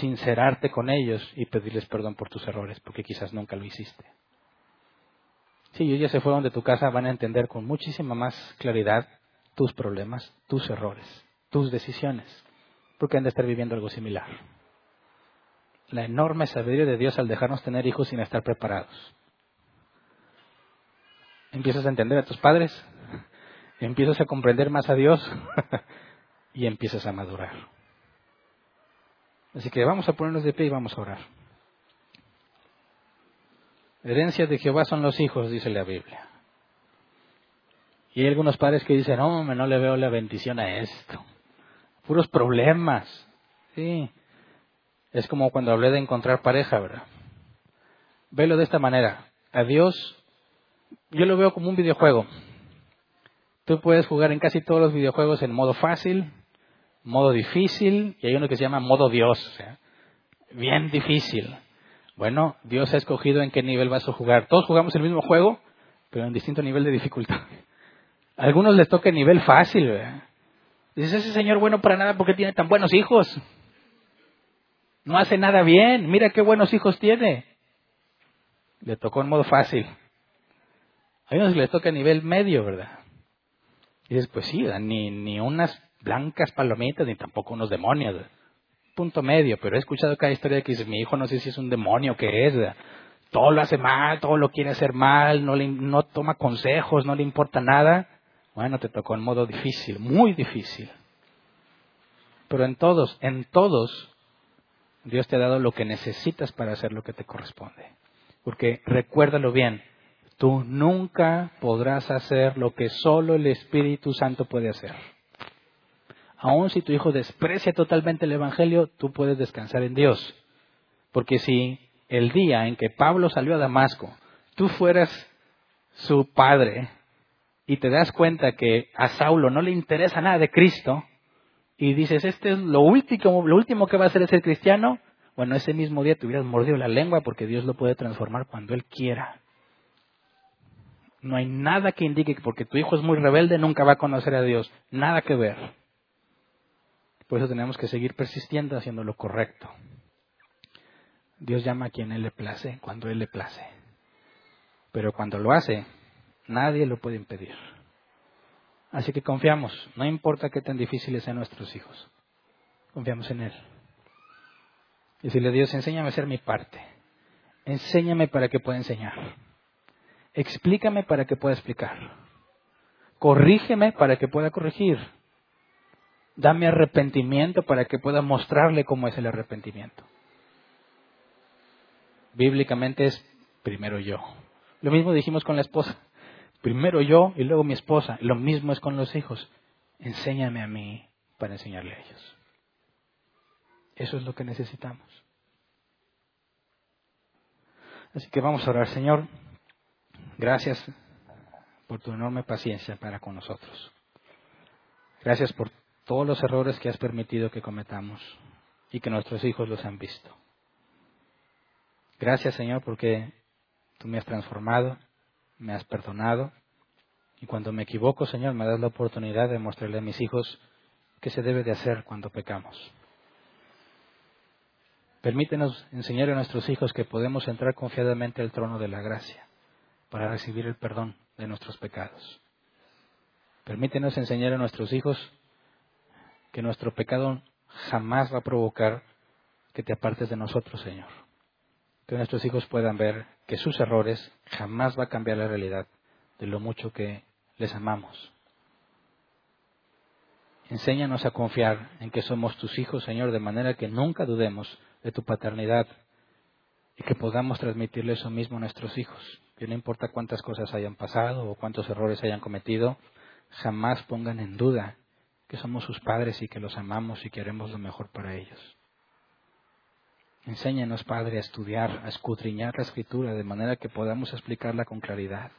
sincerarte con ellos y pedirles perdón por tus errores, porque quizás nunca lo hiciste. Si ellos ya se fueron de tu casa, van a entender con muchísima más claridad tus problemas, tus errores, tus decisiones, porque han de estar viviendo algo similar. La enorme sabiduría de Dios al dejarnos tener hijos sin estar preparados. Empiezas a entender a tus padres, empiezas a comprender más a Dios y empiezas a madurar. Así que vamos a ponernos de pie y vamos a orar. Herencia de Jehová son los hijos, dice la Biblia. Y hay algunos padres que dicen, no, no le veo la bendición a esto. Puros problemas. Sí. Es como cuando hablé de encontrar pareja, ¿verdad? Velo de esta manera. A Dios, yo lo veo como un videojuego. Tú puedes jugar en casi todos los videojuegos en modo fácil, modo difícil, y hay uno que se llama modo Dios. bien difícil. Bueno, Dios ha escogido en qué nivel vas a jugar. Todos jugamos el mismo juego, pero en distinto nivel de dificultad. A algunos les toca el nivel fácil. Dices, ese señor bueno para nada porque tiene tan buenos hijos. No hace nada bien. Mira qué buenos hijos tiene. Le tocó en modo fácil. A unos les toca nivel medio, ¿verdad? Dices, pues sí, ni, ni unas blancas palomitas, ni tampoco unos demonios. Punto medio, pero he escuchado cada historia que dice, mi hijo no sé si es un demonio, ¿qué es? Todo lo hace mal, todo lo quiere hacer mal, no, le, no toma consejos, no le importa nada. Bueno, te tocó en modo difícil, muy difícil. Pero en todos, en todos, Dios te ha dado lo que necesitas para hacer lo que te corresponde. Porque recuérdalo bien, tú nunca podrás hacer lo que solo el Espíritu Santo puede hacer. Aun si tu hijo desprecia totalmente el Evangelio, tú puedes descansar en Dios. Porque si el día en que Pablo salió a Damasco, tú fueras su padre, y te das cuenta que a Saulo no le interesa nada de Cristo y dices, este es lo último, lo último que va a hacer es ser cristiano, bueno, ese mismo día te hubieras mordido la lengua porque Dios lo puede transformar cuando Él quiera. No hay nada que indique que porque tu hijo es muy rebelde nunca va a conocer a Dios. Nada que ver. Por eso tenemos que seguir persistiendo haciendo lo correcto. Dios llama a quien Él le place, cuando Él le place. Pero cuando lo hace, Nadie lo puede impedir. Así que confiamos, no importa qué tan difíciles sean nuestros hijos. Confiamos en Él. Y si le Dios, enséñame a hacer mi parte. Enséñame para que pueda enseñar. Explícame para que pueda explicar. Corrígeme para que pueda corregir. Dame arrepentimiento para que pueda mostrarle cómo es el arrepentimiento. Bíblicamente es primero yo. Lo mismo dijimos con la esposa. Primero yo y luego mi esposa. Lo mismo es con los hijos. Enséñame a mí para enseñarle a ellos. Eso es lo que necesitamos. Así que vamos a orar, Señor. Gracias por tu enorme paciencia para con nosotros. Gracias por todos los errores que has permitido que cometamos y que nuestros hijos los han visto. Gracias, Señor, porque tú me has transformado me has perdonado. Y cuando me equivoco, Señor, me das la oportunidad de mostrarle a mis hijos qué se debe de hacer cuando pecamos. Permítenos enseñar a nuestros hijos que podemos entrar confiadamente al trono de la gracia para recibir el perdón de nuestros pecados. Permítenos enseñar a nuestros hijos que nuestro pecado jamás va a provocar que te apartes de nosotros, Señor. Que nuestros hijos puedan ver que sus errores jamás va a cambiar la realidad de lo mucho que les amamos. Enséñanos a confiar en que somos tus hijos, Señor, de manera que nunca dudemos de tu paternidad y que podamos transmitirle eso mismo a nuestros hijos. Que no importa cuántas cosas hayan pasado o cuántos errores hayan cometido, jamás pongan en duda que somos sus padres y que los amamos y queremos lo mejor para ellos. Enséñanos, Padre, a estudiar, a escudriñar la Escritura de manera que podamos explicarla con claridad.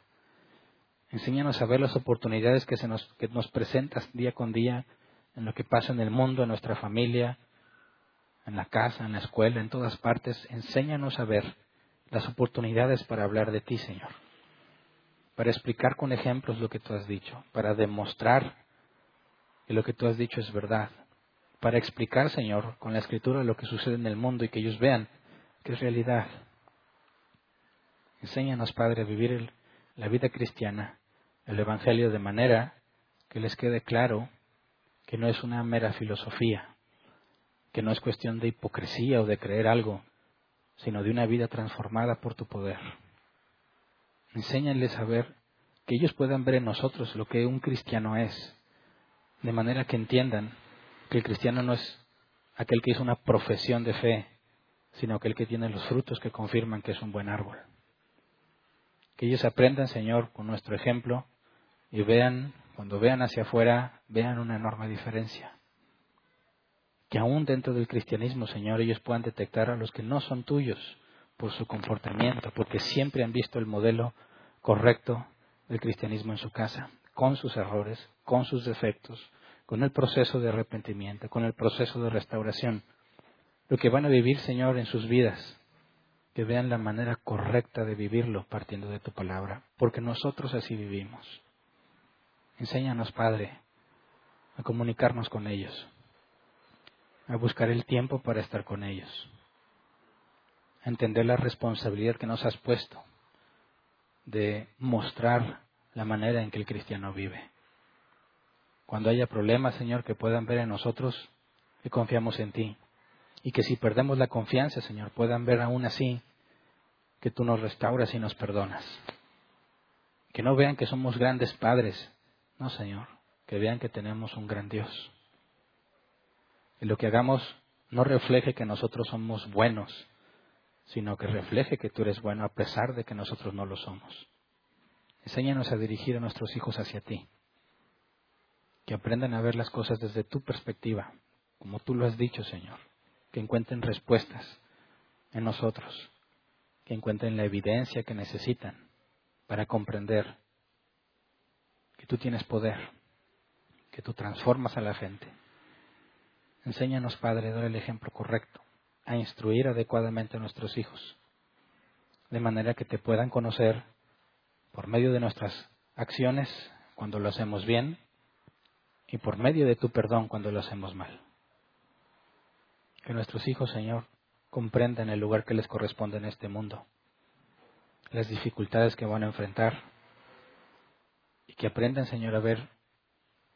Enséñanos a ver las oportunidades que, se nos, que nos presentas día con día en lo que pasa en el mundo, en nuestra familia, en la casa, en la escuela, en todas partes. Enséñanos a ver las oportunidades para hablar de ti, Señor, para explicar con ejemplos lo que tú has dicho, para demostrar que lo que tú has dicho es verdad, para explicar, Señor, con la escritura lo que sucede en el mundo y que ellos vean que es realidad. Enséñanos, Padre, a vivir la vida cristiana, el Evangelio de manera que les quede claro que no es una mera filosofía, que no es cuestión de hipocresía o de creer algo, sino de una vida transformada por tu poder. Enséñales a ver que ellos puedan ver en nosotros lo que un cristiano es, de manera que entiendan que el cristiano no es aquel que hizo una profesión de fe, sino aquel que tiene los frutos que confirman que es un buen árbol. Que ellos aprendan, Señor, con nuestro ejemplo y vean, cuando vean hacia afuera, vean una enorme diferencia. Que aún dentro del cristianismo, Señor, ellos puedan detectar a los que no son tuyos por su comportamiento, porque siempre han visto el modelo correcto del cristianismo en su casa, con sus errores, con sus defectos, con el proceso de arrepentimiento, con el proceso de restauración. Lo que van a vivir, Señor, en sus vidas, que vean la manera correcta de vivirlo partiendo de tu palabra, porque nosotros así vivimos. Enséñanos, Padre, a comunicarnos con ellos, a buscar el tiempo para estar con ellos, a entender la responsabilidad que nos has puesto de mostrar la manera en que el cristiano vive. Cuando haya problemas, Señor, que puedan ver en nosotros que confiamos en ti. Y que si perdemos la confianza, Señor, puedan ver aún así que tú nos restauras y nos perdonas. Que no vean que somos grandes padres, no, Señor, que vean que tenemos un gran Dios. Y lo que hagamos no refleje que nosotros somos buenos, sino que refleje que tú eres bueno a pesar de que nosotros no lo somos. Enséñanos a dirigir a nuestros hijos hacia ti que aprendan a ver las cosas desde tu perspectiva, como tú lo has dicho, Señor, que encuentren respuestas en nosotros, que encuentren la evidencia que necesitan para comprender que tú tienes poder, que tú transformas a la gente. Enséñanos, Padre, a dar el ejemplo correcto, a instruir adecuadamente a nuestros hijos, de manera que te puedan conocer por medio de nuestras acciones cuando lo hacemos bien y por medio de tu perdón cuando lo hacemos mal. Que nuestros hijos, Señor, comprendan el lugar que les corresponde en este mundo, las dificultades que van a enfrentar y que aprendan, Señor, a ver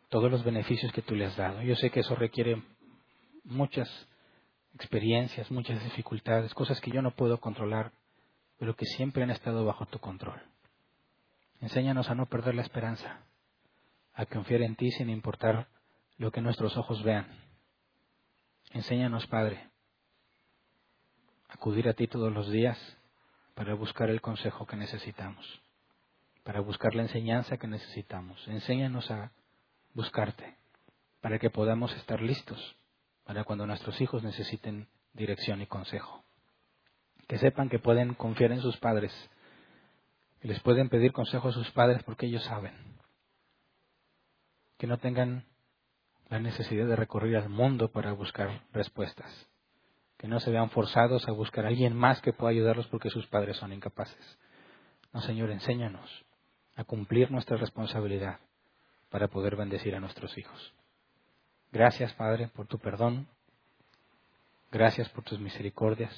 todos los beneficios que tú les has dado. Yo sé que eso requiere muchas experiencias, muchas dificultades, cosas que yo no puedo controlar, pero que siempre han estado bajo tu control. Enséñanos a no perder la esperanza a confiar en ti sin importar lo que nuestros ojos vean. Enséñanos, Padre, a acudir a ti todos los días para buscar el consejo que necesitamos, para buscar la enseñanza que necesitamos. Enséñanos a buscarte para que podamos estar listos para cuando nuestros hijos necesiten dirección y consejo. Que sepan que pueden confiar en sus padres, que les pueden pedir consejo a sus padres porque ellos saben que no tengan la necesidad de recorrer al mundo para buscar respuestas, que no se vean forzados a buscar a alguien más que pueda ayudarlos porque sus padres son incapaces. No, Señor, enséñanos a cumplir nuestra responsabilidad para poder bendecir a nuestros hijos. Gracias, Padre, por tu perdón. Gracias por tus misericordias.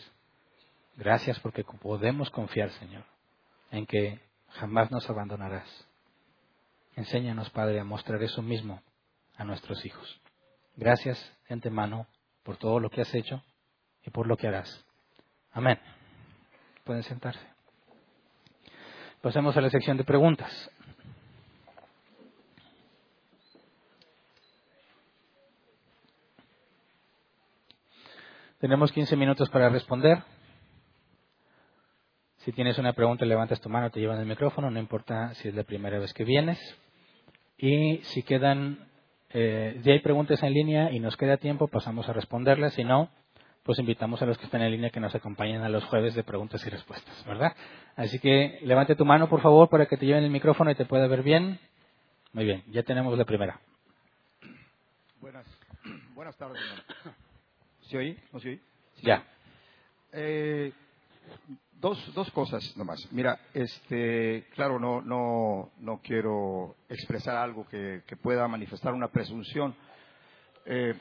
Gracias porque podemos confiar, Señor, en que jamás nos abandonarás. Enséñanos, Padre, a mostrar eso mismo a nuestros hijos. Gracias antemano por todo lo que has hecho y por lo que harás. Amén. Pueden sentarse. Pasemos a la sección de preguntas. Tenemos 15 minutos para responder. Si tienes una pregunta, levantas tu mano, te llevan el micrófono, no importa si es la primera vez que vienes. Y si quedan, eh, si hay preguntas en línea y nos queda tiempo, pasamos a responderlas. Si no, pues invitamos a los que están en línea que nos acompañen a los jueves de preguntas y respuestas, ¿verdad? Así que levante tu mano, por favor, para que te lleven el micrófono y te pueda ver bien. Muy bien, ya tenemos la primera. Buenas, buenas tardes, hermano. ¿Se oí? ¿No se oí? Ya. Eh, dos, dos cosas nomás. Mira, este, claro, no, no, no quiero expresar algo que, que pueda manifestar una presunción. Eh,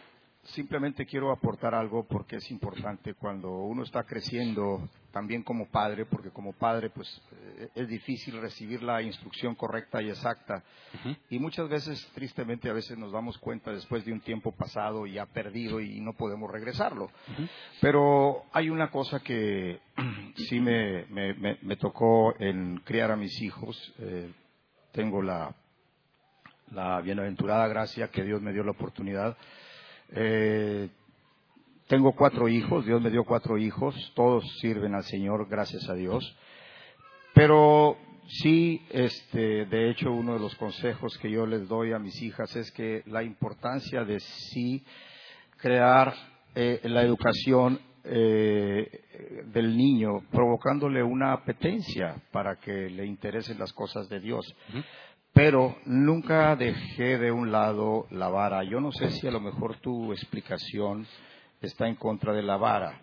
simplemente quiero aportar algo porque es importante cuando uno está creciendo también como padre, porque como padre pues eh, es difícil recibir la instrucción correcta y exacta. Y muchas veces, tristemente, a veces nos damos cuenta después de un tiempo pasado y ha perdido y no podemos regresarlo. Pero hay una cosa que sí me, me, tocó en criar a mis hijos. Eh, tengo la, la bienaventurada gracia que Dios me dio la oportunidad eh, tengo cuatro hijos, Dios me dio cuatro hijos, todos sirven al Señor, gracias a Dios. Pero sí, este, de hecho, uno de los consejos que yo les doy a mis hijas es que la importancia de sí crear eh, la educación eh, del niño, provocándole una apetencia para que le interesen las cosas de Dios pero nunca dejé de un lado la vara. Yo no sé si a lo mejor tu explicación está en contra de la vara.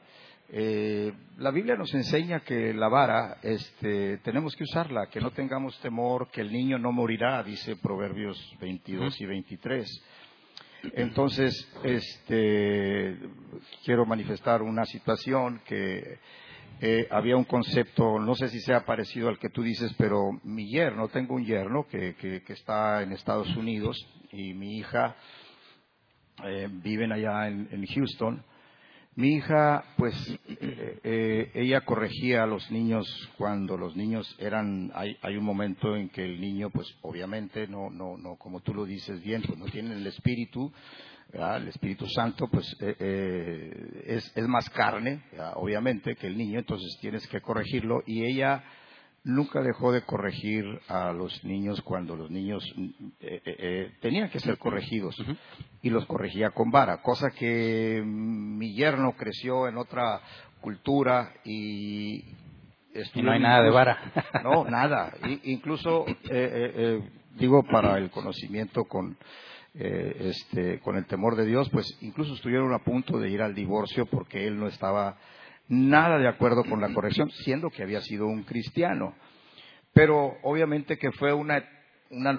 Eh, la Biblia nos enseña que la vara este, tenemos que usarla, que no tengamos temor, que el niño no morirá, dice Proverbios 22 y 23. Entonces, este, quiero manifestar una situación que eh, había un concepto, no sé si sea parecido al que tú dices, pero mi yerno, tengo un yerno que, que, está en Estados Unidos y mi hija eh, viven allá en, Houston. Mi hija, pues, eh, eh, ella corregía a los niños cuando los niños eran, hay, hay un momento en que el niño, pues, obviamente, no, no, no, como tú lo dices bien, pues no tiene el espíritu, el Espíritu Santo pues eh, eh, es, es, más carne, obviamente, que el niño, entonces tienes que corregirlo. Y ella nunca dejó de corregir a los niños cuando los niños eh, tenían que ser corregidos. Y los corregía con vara, cosa que mi yerno creció en otra cultura y... Y no hay nada de vara. No, nada. incluso, digo, para el conocimiento con eh, este, con el temor de Dios, pues incluso estuvieron a punto de ir al divorcio porque él no estaba nada de acuerdo con la corrección, siendo que había sido un cristiano. Pero obviamente que fue una,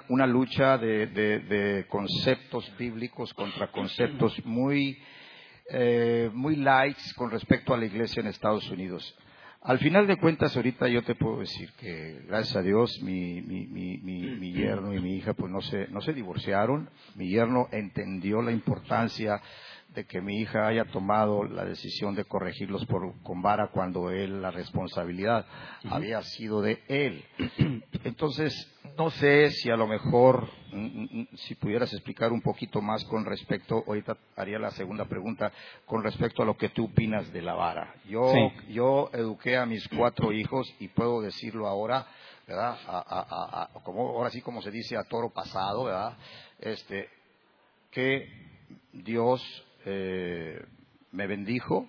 una, lucha de, conceptos bíblicos contra conceptos muy, eh, muy lights con respecto a la iglesia en Estados Unidos. Al final de cuentas, ahorita yo te puedo decir que, gracias a Dios, mi, mi, mi, mi, yerno y mi hija pues no se, no se divorciaron. Mi yerno entendió la importancia de que mi hija haya tomado la decisión de corregirlos por, con vara cuando él, la responsabilidad había sido de él. Entonces, no sé si a lo mejor, mm, mm, mm, si pudieras explicar un poquito más con respecto, ahorita haría la segunda pregunta, con respecto a lo que tú opinas de la vara. Yo, yo eduqué a mis cuatro hijos y puedo decirlo ahora, ¿verdad? como, ahora sí como se dice a toro pasado, ¿verdad? Este, que Dios eh, me bendijo.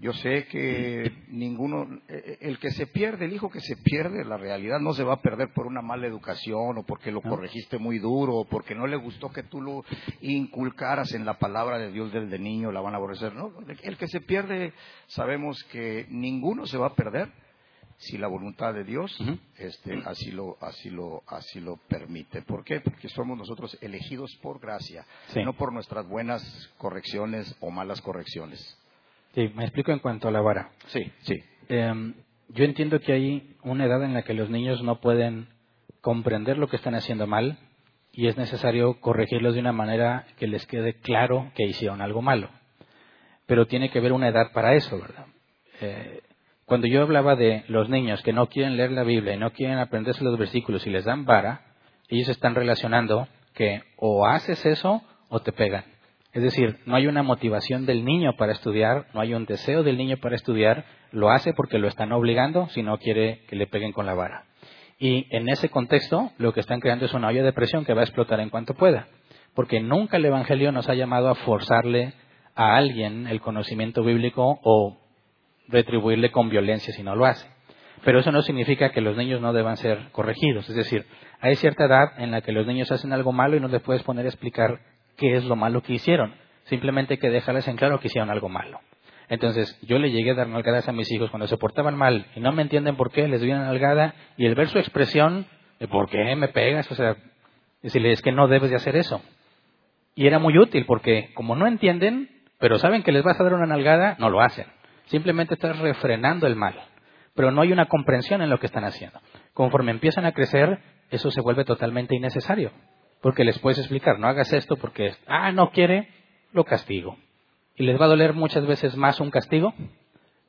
Yo sé que ninguno, eh, el que se pierde, el hijo que se pierde, la realidad no se va a perder por una mala educación o porque lo corregiste muy duro o porque no le gustó que tú lo inculcaras en la palabra de Dios desde niño, la van a aborrecer. No, el que se pierde, sabemos que ninguno se va a perder si la voluntad de Dios este, así, lo, así, lo, así lo permite. ¿Por qué? Porque somos nosotros elegidos por gracia, no por nuestras buenas correcciones o malas correcciones. Sí, me explico en cuanto a la vara. Sí, sí. Em, yo entiendo que hay una edad en la que los niños no pueden comprender lo que están haciendo mal y es necesario corregirlos de una manera que les quede claro que hicieron algo malo. Pero tiene que haber una edad para eso, ¿verdad? Eh, cuando yo hablaba de los niños que no quieren leer la Biblia y no quieren aprenderse los versículos y les dan vara, ellos están relacionando que o haces eso o te pegan. Es decir, no hay una motivación del niño para estudiar, no hay un deseo del niño para estudiar, lo hace porque lo están obligando si no quiere que le peguen con la vara. Y en ese contexto, lo que están creando es una olla de presión que va a explotar en cuanto pueda. Porque nunca el Evangelio nos ha llamado a forzarle a alguien el conocimiento bíblico o retribuirle con violencia si no lo hace. Pero eso no significa que los niños no deban ser corregidos. Es decir, hay cierta edad en la que los niños hacen algo malo y no les puedes poner a explicar qué es lo malo que hicieron. Simplemente que dejarles en claro que hicieron algo malo. Entonces, yo le llegué a dar nalgadas a mis hijos cuando se portaban mal y no me entienden por qué, les doy una nalgada y el ver su expresión, de ¿por qué me pegas? O sea, decirle, es que no debes de hacer eso. Y era muy útil porque como no entienden, pero saben que les vas a dar una nalgada, no lo hacen. Simplemente estás refrenando el mal. Pero no hay una comprensión en lo que están haciendo. Conforme empiezan a crecer, eso se vuelve totalmente innecesario. Porque les puedes explicar, no hagas esto porque, ah, no quiere, lo castigo. Y les va a doler muchas veces más un castigo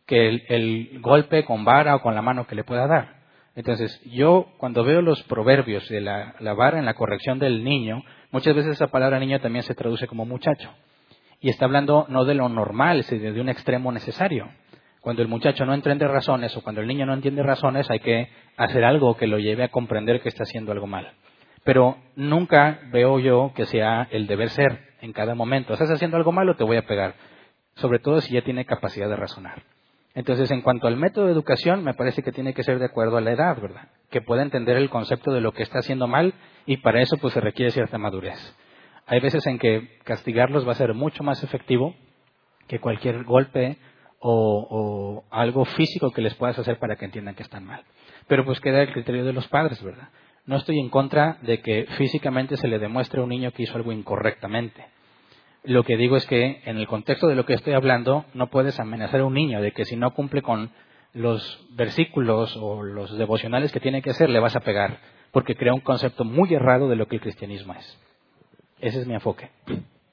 que el, golpe con vara o con la mano que le pueda dar. Entonces, yo cuando veo los proverbios de la, la, vara en la corrección del niño, muchas veces esa palabra niño también se traduce como muchacho. Y está hablando no de lo normal, sino de un extremo necesario. Cuando el muchacho no entiende razones o cuando el niño no entiende razones, hay que hacer algo que lo lleve a comprender que está haciendo algo mal. Pero nunca veo yo que sea el deber ser en cada momento. Estás haciendo algo malo, te voy a pegar. Sobre todo si ya tiene capacidad de razonar. Entonces, en cuanto al método de educación, me parece que tiene que ser de acuerdo a la edad, ¿verdad? Que pueda entender el concepto de lo que está haciendo mal y para eso pues se requiere cierta madurez. Hay veces en que castigarlos va a ser mucho más efectivo que cualquier golpe o, o algo físico que les puedas hacer para que entiendan que están mal. Pero pues queda el criterio de los padres, ¿verdad? No estoy en contra de que físicamente se le demuestre a un niño que hizo algo incorrectamente. Lo que digo es que en el contexto de lo que estoy hablando no puedes amenazar a un niño de que si no cumple con los versículos o los devocionales que tiene que hacer le vas a pegar, porque crea un concepto muy errado de lo que el cristianismo es. Ese es mi enfoque.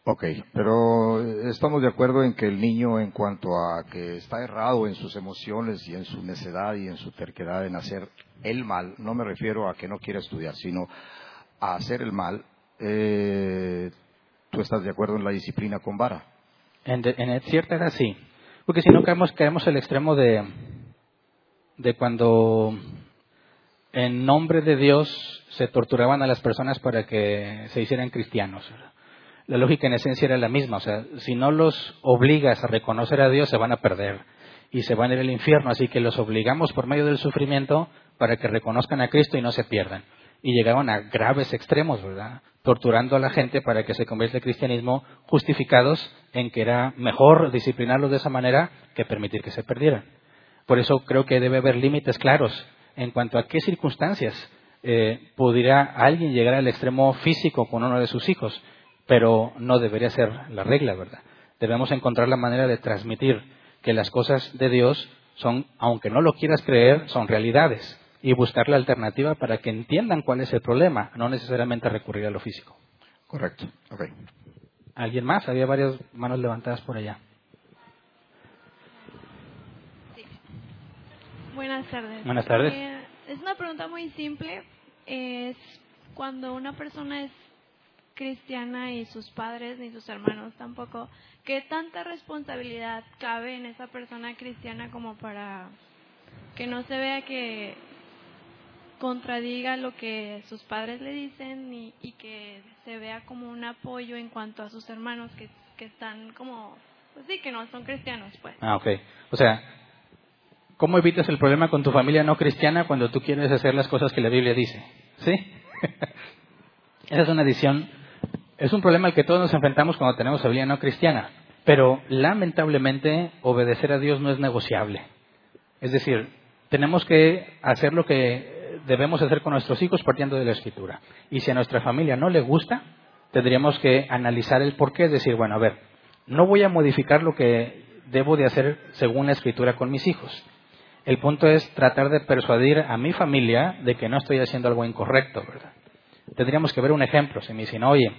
Ok, pero estamos de acuerdo en que el niño, en cuanto a que está errado en sus emociones y en su necedad y en su terquedad en hacer el mal, no me refiero a que no quiera estudiar, sino a hacer el mal, eh, ¿tú estás de acuerdo en la disciplina con vara? En, en cierta edad sí, porque si no caemos, caemos el extremo de, de cuando en nombre de Dios se torturaban a las personas para que se hicieran cristianos. La lógica en esencia era la misma, o sea, si no los obligas a reconocer a Dios se van a perder y se van a ir al infierno, así que los obligamos por medio del sufrimiento para que reconozcan a Cristo y no se pierdan. Y llegaban a graves extremos, ¿verdad? Torturando a la gente para que se convierta al cristianismo, justificados en que era mejor disciplinarlos de esa manera que permitir que se perdieran. Por eso creo que debe haber límites claros en cuanto a qué circunstancias eh, pudiera alguien llegar al extremo físico con uno de sus hijos, pero no debería ser la regla, ¿verdad? Debemos encontrar la manera de transmitir que las cosas de Dios son, aunque no lo quieras creer, son realidades y buscar la alternativa para que entiendan cuál es el problema, no necesariamente recurrir a lo físico. Correcto. Okay. ¿Alguien más? Había varias manos levantadas por allá. Buenas tardes. Buenas tardes. Eh, es una pregunta muy simple. Es cuando una persona es cristiana y sus padres ni sus hermanos tampoco, ¿qué tanta responsabilidad cabe en esa persona cristiana como para que no se vea que contradiga lo que sus padres le dicen y, y que se vea como un apoyo en cuanto a sus hermanos que, que están como, pues sí, que no son cristianos, pues. Ah, ok. O sea, ¿cómo evitas el problema con tu familia no cristiana cuando tú quieres hacer las cosas que la Biblia dice? ¿Sí? Esa es una adición. Es un problema al que todos nos enfrentamos cuando tenemos familia no cristiana. Pero lamentablemente obedecer a Dios no es negociable. Es decir, tenemos que hacer lo que debemos hacer con nuestros hijos partiendo de la escritura. Y si a nuestra familia no le gusta, tendríamos que analizar el porqué, decir, bueno, a ver, no voy a modificar lo que debo de hacer según la escritura con mis hijos. El punto es tratar de persuadir a mi familia de que no estoy haciendo algo incorrecto, ¿verdad? Tendríamos que ver un ejemplo. Si me dicen, oye,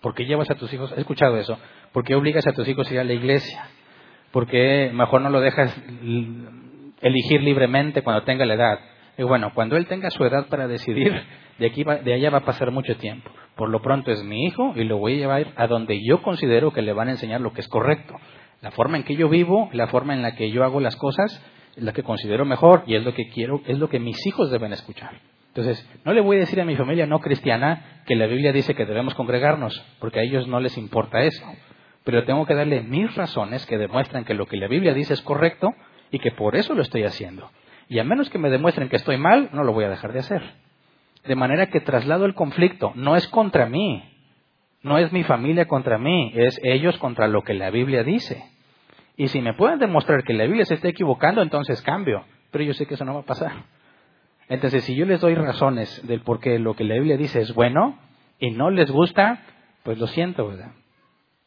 ¿por qué llevas a tus hijos? He escuchado eso. ¿Por qué obligas a tus hijos a ir a la iglesia? ¿Por qué mejor no lo dejas elegir libremente cuando tenga la edad? Y bueno, cuando él tenga su edad para decidir, de, aquí de allá va a pasar mucho tiempo. Por lo pronto es mi hijo y lo voy a llevar a donde yo considero que le van a enseñar lo que es correcto. La forma en que yo vivo, la forma en la que yo hago las cosas, es la que considero mejor y es lo que quiero, es lo que mis hijos deben escuchar. Entonces, no le voy a decir a mi familia no cristiana que la Biblia dice que debemos congregarnos, porque a ellos no les importa eso. Pero tengo que darle mis razones que demuestran que lo que la Biblia dice es correcto y que por eso lo estoy haciendo. Y a menos que me demuestren que estoy mal, no lo voy a dejar de hacer. De manera que traslado el conflicto. No es contra mí. No es mi familia contra mí. Es ellos contra lo que la Biblia dice. Y si me pueden demostrar que la Biblia se está equivocando, entonces cambio. Pero yo sé que eso no va a pasar. Entonces, si yo les doy razones del por qué lo que la Biblia dice es bueno y no les gusta, pues lo siento, ¿verdad?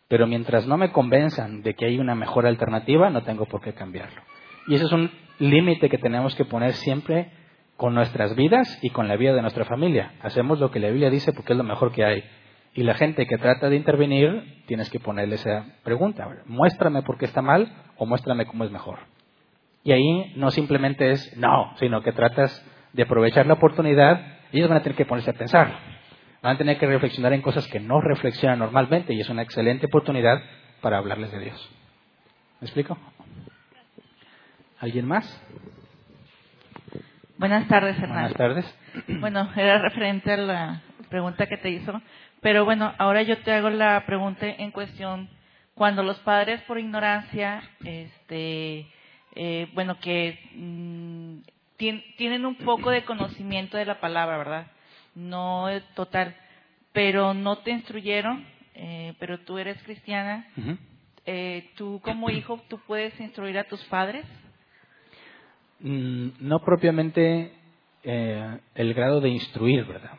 Pero mientras no me convenzan de que hay una mejor alternativa, no tengo por qué cambiarlo. Y ese es un límite que tenemos que poner siempre con nuestras vidas y con la vida de nuestra familia. Hacemos lo que la Biblia dice porque es lo mejor que hay. Y la gente que trata de intervenir, tienes que ponerle esa pregunta. Muéstrame por qué está mal o muéstrame cómo es mejor. Y ahí no simplemente es no, sino que tratas de aprovechar la oportunidad ellos van a tener que ponerse a pensar. Van a tener que reflexionar en cosas que no reflexionan normalmente y es una excelente oportunidad para hablarles de Dios. ¿Me explico? ¿Alguien más? Buenas tardes, hermano. Buenas tardes. Bueno, era referente a la pregunta que te hizo, pero bueno, ahora yo te hago la pregunta en cuestión. Cuando los padres por ignorancia, este, eh, bueno, que tienen un poco de conocimiento de la palabra, ¿verdad? No total, pero no te instruyeron, eh, pero tú eres cristiana. eh, ¿Tú como hijo, tú puedes instruir a tus padres? Mm, no propiamente eh, el grado de instruir, ¿verdad?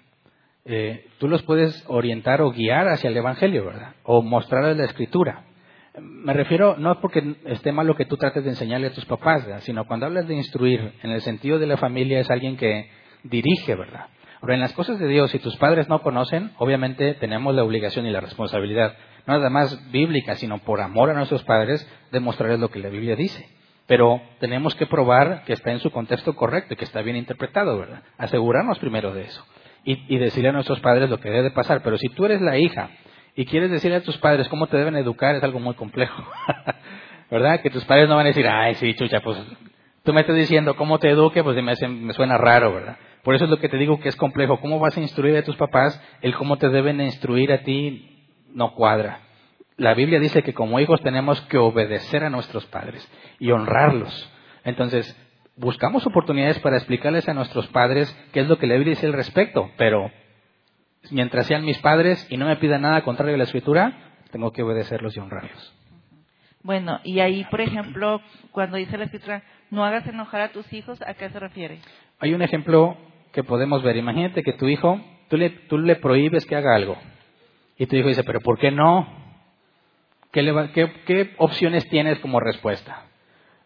Eh, tú los puedes orientar o guiar hacia el Evangelio, ¿verdad? O mostrarles la Escritura. Me refiero, no porque esté mal lo que tú trates de enseñarle a tus papás, ¿verdad? sino cuando hablas de instruir, en el sentido de la familia es alguien que dirige, ¿verdad? Ahora, en las cosas de Dios, si tus padres no conocen, obviamente tenemos la obligación y la responsabilidad, no nada más bíblica, sino por amor a nuestros padres, de mostrarles lo que la Biblia dice. Pero tenemos que probar que está en su contexto correcto y que está bien interpretado, ¿verdad? Asegurarnos primero de eso. Y, y decirle a nuestros padres lo que debe pasar. Pero si tú eres la hija y quieres decirle a tus padres cómo te deben educar, es algo muy complejo. ¿Verdad? Que tus padres no van a decir, ay, sí, chucha, pues tú me estás diciendo cómo te eduque, pues me, me suena raro, ¿verdad? Por eso es lo que te digo que es complejo. ¿Cómo vas a instruir a tus papás? El cómo te deben instruir a ti no cuadra. La Biblia dice que como hijos tenemos que obedecer a nuestros padres y honrarlos. Entonces, buscamos oportunidades para explicarles a nuestros padres qué es lo que la Biblia dice al respecto, pero mientras sean mis padres y no me pidan nada contrario a la escritura, tengo que obedecerlos y honrarlos. Bueno, y ahí, por ejemplo, cuando dice la escritura, no hagas enojar a tus hijos, ¿a qué se refiere? Hay un ejemplo que podemos ver. Imagínate que tu hijo, tú le, tú le prohíbes que haga algo. Y tu hijo dice, pero ¿por qué no? ¿Qué, le qué, ¿Qué opciones tienes como respuesta?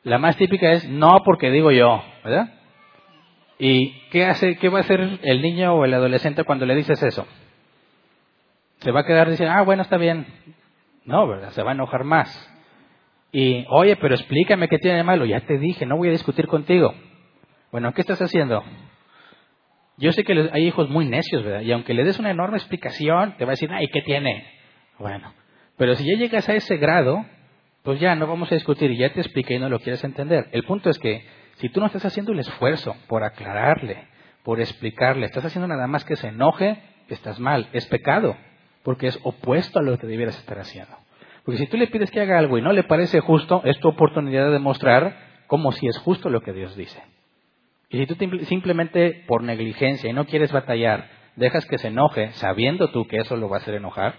La más típica es no porque digo yo, ¿verdad? ¿Y qué, hace, qué va a hacer el niño o el adolescente cuando le dices eso? Se va a quedar diciendo, ah, bueno, está bien. No, ¿verdad? Se va a enojar más. Y, oye, pero explícame qué tiene de malo. Ya te dije, no voy a discutir contigo. Bueno, ¿qué estás haciendo? Yo sé que hay hijos muy necios, ¿verdad? Y aunque le des una enorme explicación, te va a decir, ay, ¿qué tiene? Bueno, pero si ya llegas a ese grado, pues ya no vamos a discutir, ya te expliqué y no lo quieres entender. El punto es que si tú no estás haciendo el esfuerzo por aclararle, por explicarle, estás haciendo nada más que se enoje, estás mal, es pecado, porque es opuesto a lo que debieras estar haciendo. Porque si tú le pides que haga algo y no le parece justo, es tu oportunidad de demostrar cómo si es justo lo que Dios dice. Y si tú simplemente por negligencia y no quieres batallar, dejas que se enoje, sabiendo tú que eso lo va a hacer enojar,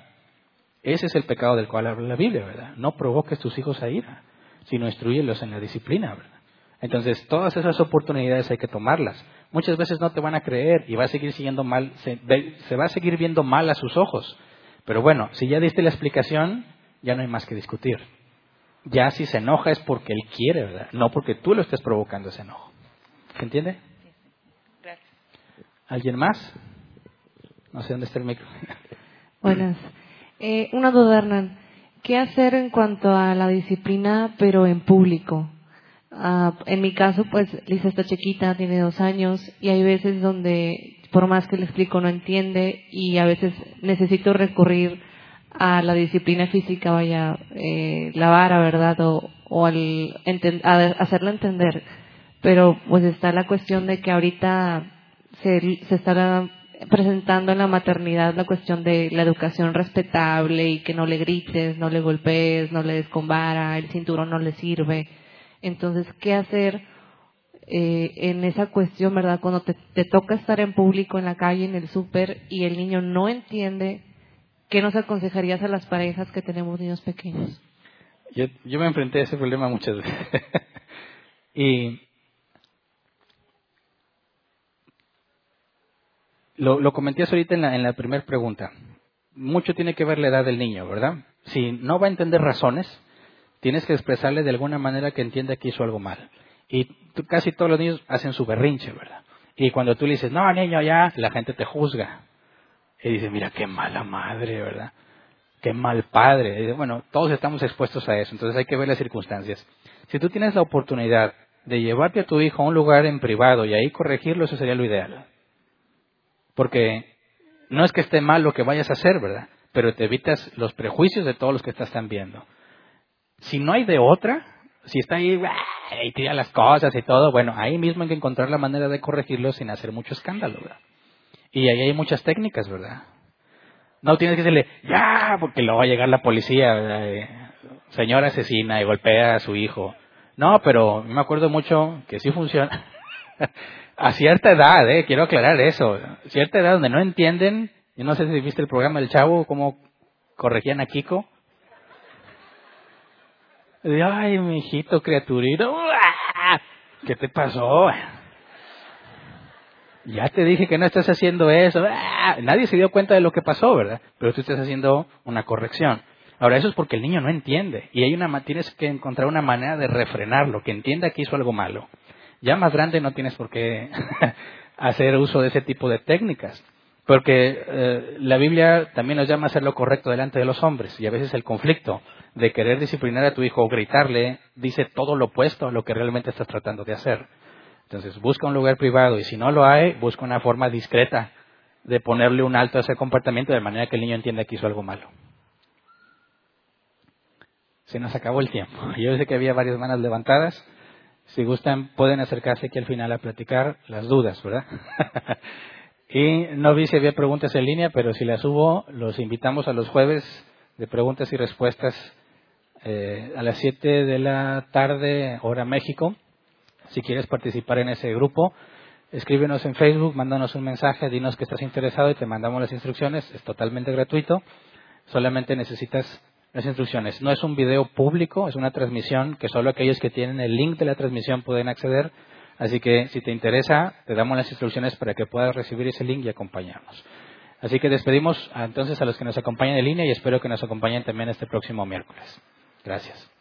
ese es el pecado del cual habla la Biblia, ¿verdad? No provoques tus hijos a ira, sino instruyelos en la disciplina. Entonces, todas esas oportunidades hay que tomarlas. Muchas veces no te van a creer y va a seguir siguiendo mal, se, se va a seguir viendo mal a sus ojos. Pero bueno, si ya diste la explicación, ya no hay más que discutir. Ya si se enoja es porque él quiere, ¿verdad? No porque tú lo estés provocando ese enojo. ¿Se entiende? Gracias. ¿Alguien más? No sé dónde está el micro. Buenas. Eh, una duda, Hernán. ¿Qué hacer en cuanto a la disciplina, pero en público? Uh, en mi caso, pues Lisa está chiquita, tiene dos años, y hay veces donde, por más que le explico, no entiende, y a veces necesito recurrir a la disciplina física, vaya, eh, la vara, ¿verdad? O, o al a hacerlo entender. Pero pues está la cuestión de que ahorita se, se está presentando en la maternidad la cuestión de la educación respetable y que no le grites, no le golpees, no le des con vara, el cinturón no le sirve. Entonces, ¿qué hacer eh, en esa cuestión, verdad? Cuando te, toca estar en público, en la calle, en el súper, y el niño no entiende, ¿qué nos aconsejarías a las parejas que tenemos niños pequeños? Yo, yo me enfrenté a ese problema muchas veces. y lo, lo comenté ahorita en la, en la primera pregunta. Mucho tiene que ver la edad del niño, ¿verdad? Si no va a entender razones, tienes que expresarle de alguna manera que entienda que hizo algo mal. Y casi todos los niños hacen su berrinche, ¿verdad? Y cuando tú le dices, no, niño, ya, la gente te juzga. Y dice, mira, qué mala madre, ¿verdad? Qué mal padre. Y dice, bueno, todos estamos expuestos a eso, entonces hay que ver las circunstancias. Si tú tienes la oportunidad de llevarte a tu hijo a un lugar en privado y ahí corregirlo, eso sería lo ideal. Porque no es que esté mal lo que vayas a hacer, ¿verdad? Pero te evitas los prejuicios de todos los que te están viendo. Si no hay de otra, si está ahí y tira las cosas y todo, bueno, ahí mismo hay que encontrar la manera de corregirlo sin hacer mucho escándalo, ¿verdad? Y ahí hay muchas técnicas, ¿verdad? No tienes que decirle, ya, porque luego va a llegar la policía, eh, señora asesina y golpea a su hijo. No, pero me acuerdo mucho que sí funciona. a cierta edad, eh, quiero aclarar eso, cierta edad donde no entienden, yo no sé si viste el programa del Chavo, cómo corregían a Kiko. Ay, mi hijito criaturito, ¿qué te pasó? Ya te dije que no estás haciendo eso. Nadie se dio cuenta de lo que pasó, ¿verdad? Pero tú estás haciendo una corrección. Ahora, eso es porque el niño no entiende. Y hay una, tienes que encontrar una manera de refrenarlo, que entienda que hizo algo malo. Ya más grande no tienes por qué hacer uso de ese tipo de técnicas. Porque eh, la Biblia también nos llama a hacer lo correcto delante de los hombres. Y a veces el conflicto de querer disciplinar a tu hijo o gritarle dice todo lo opuesto a lo que realmente estás tratando de hacer. Entonces busca un lugar privado y si no lo hay, busca una forma discreta de ponerle un alto a ese comportamiento de manera que el niño entienda que hizo algo malo. Se nos acabó el tiempo. Yo sé que había varias manos levantadas. Si gustan, pueden acercarse aquí al final a platicar las dudas, ¿verdad? y no vi si había preguntas en línea, pero si las hubo, los invitamos a los jueves de preguntas y respuestas eh, a las 7 de la tarde, hora México. Si quieres participar en ese grupo, escríbenos en Facebook, mándanos un mensaje, dinos que estás interesado y te mandamos las instrucciones. Es totalmente gratuito. Solamente necesitas las instrucciones. No es un video público, es una transmisión que solo aquellos que tienen el link de la transmisión pueden acceder. Así que si te interesa, te damos las instrucciones para que puedas recibir ese link y acompañarnos. Así que despedimos entonces a los que nos acompañan en línea y espero que nos acompañen también este próximo miércoles. Gracias.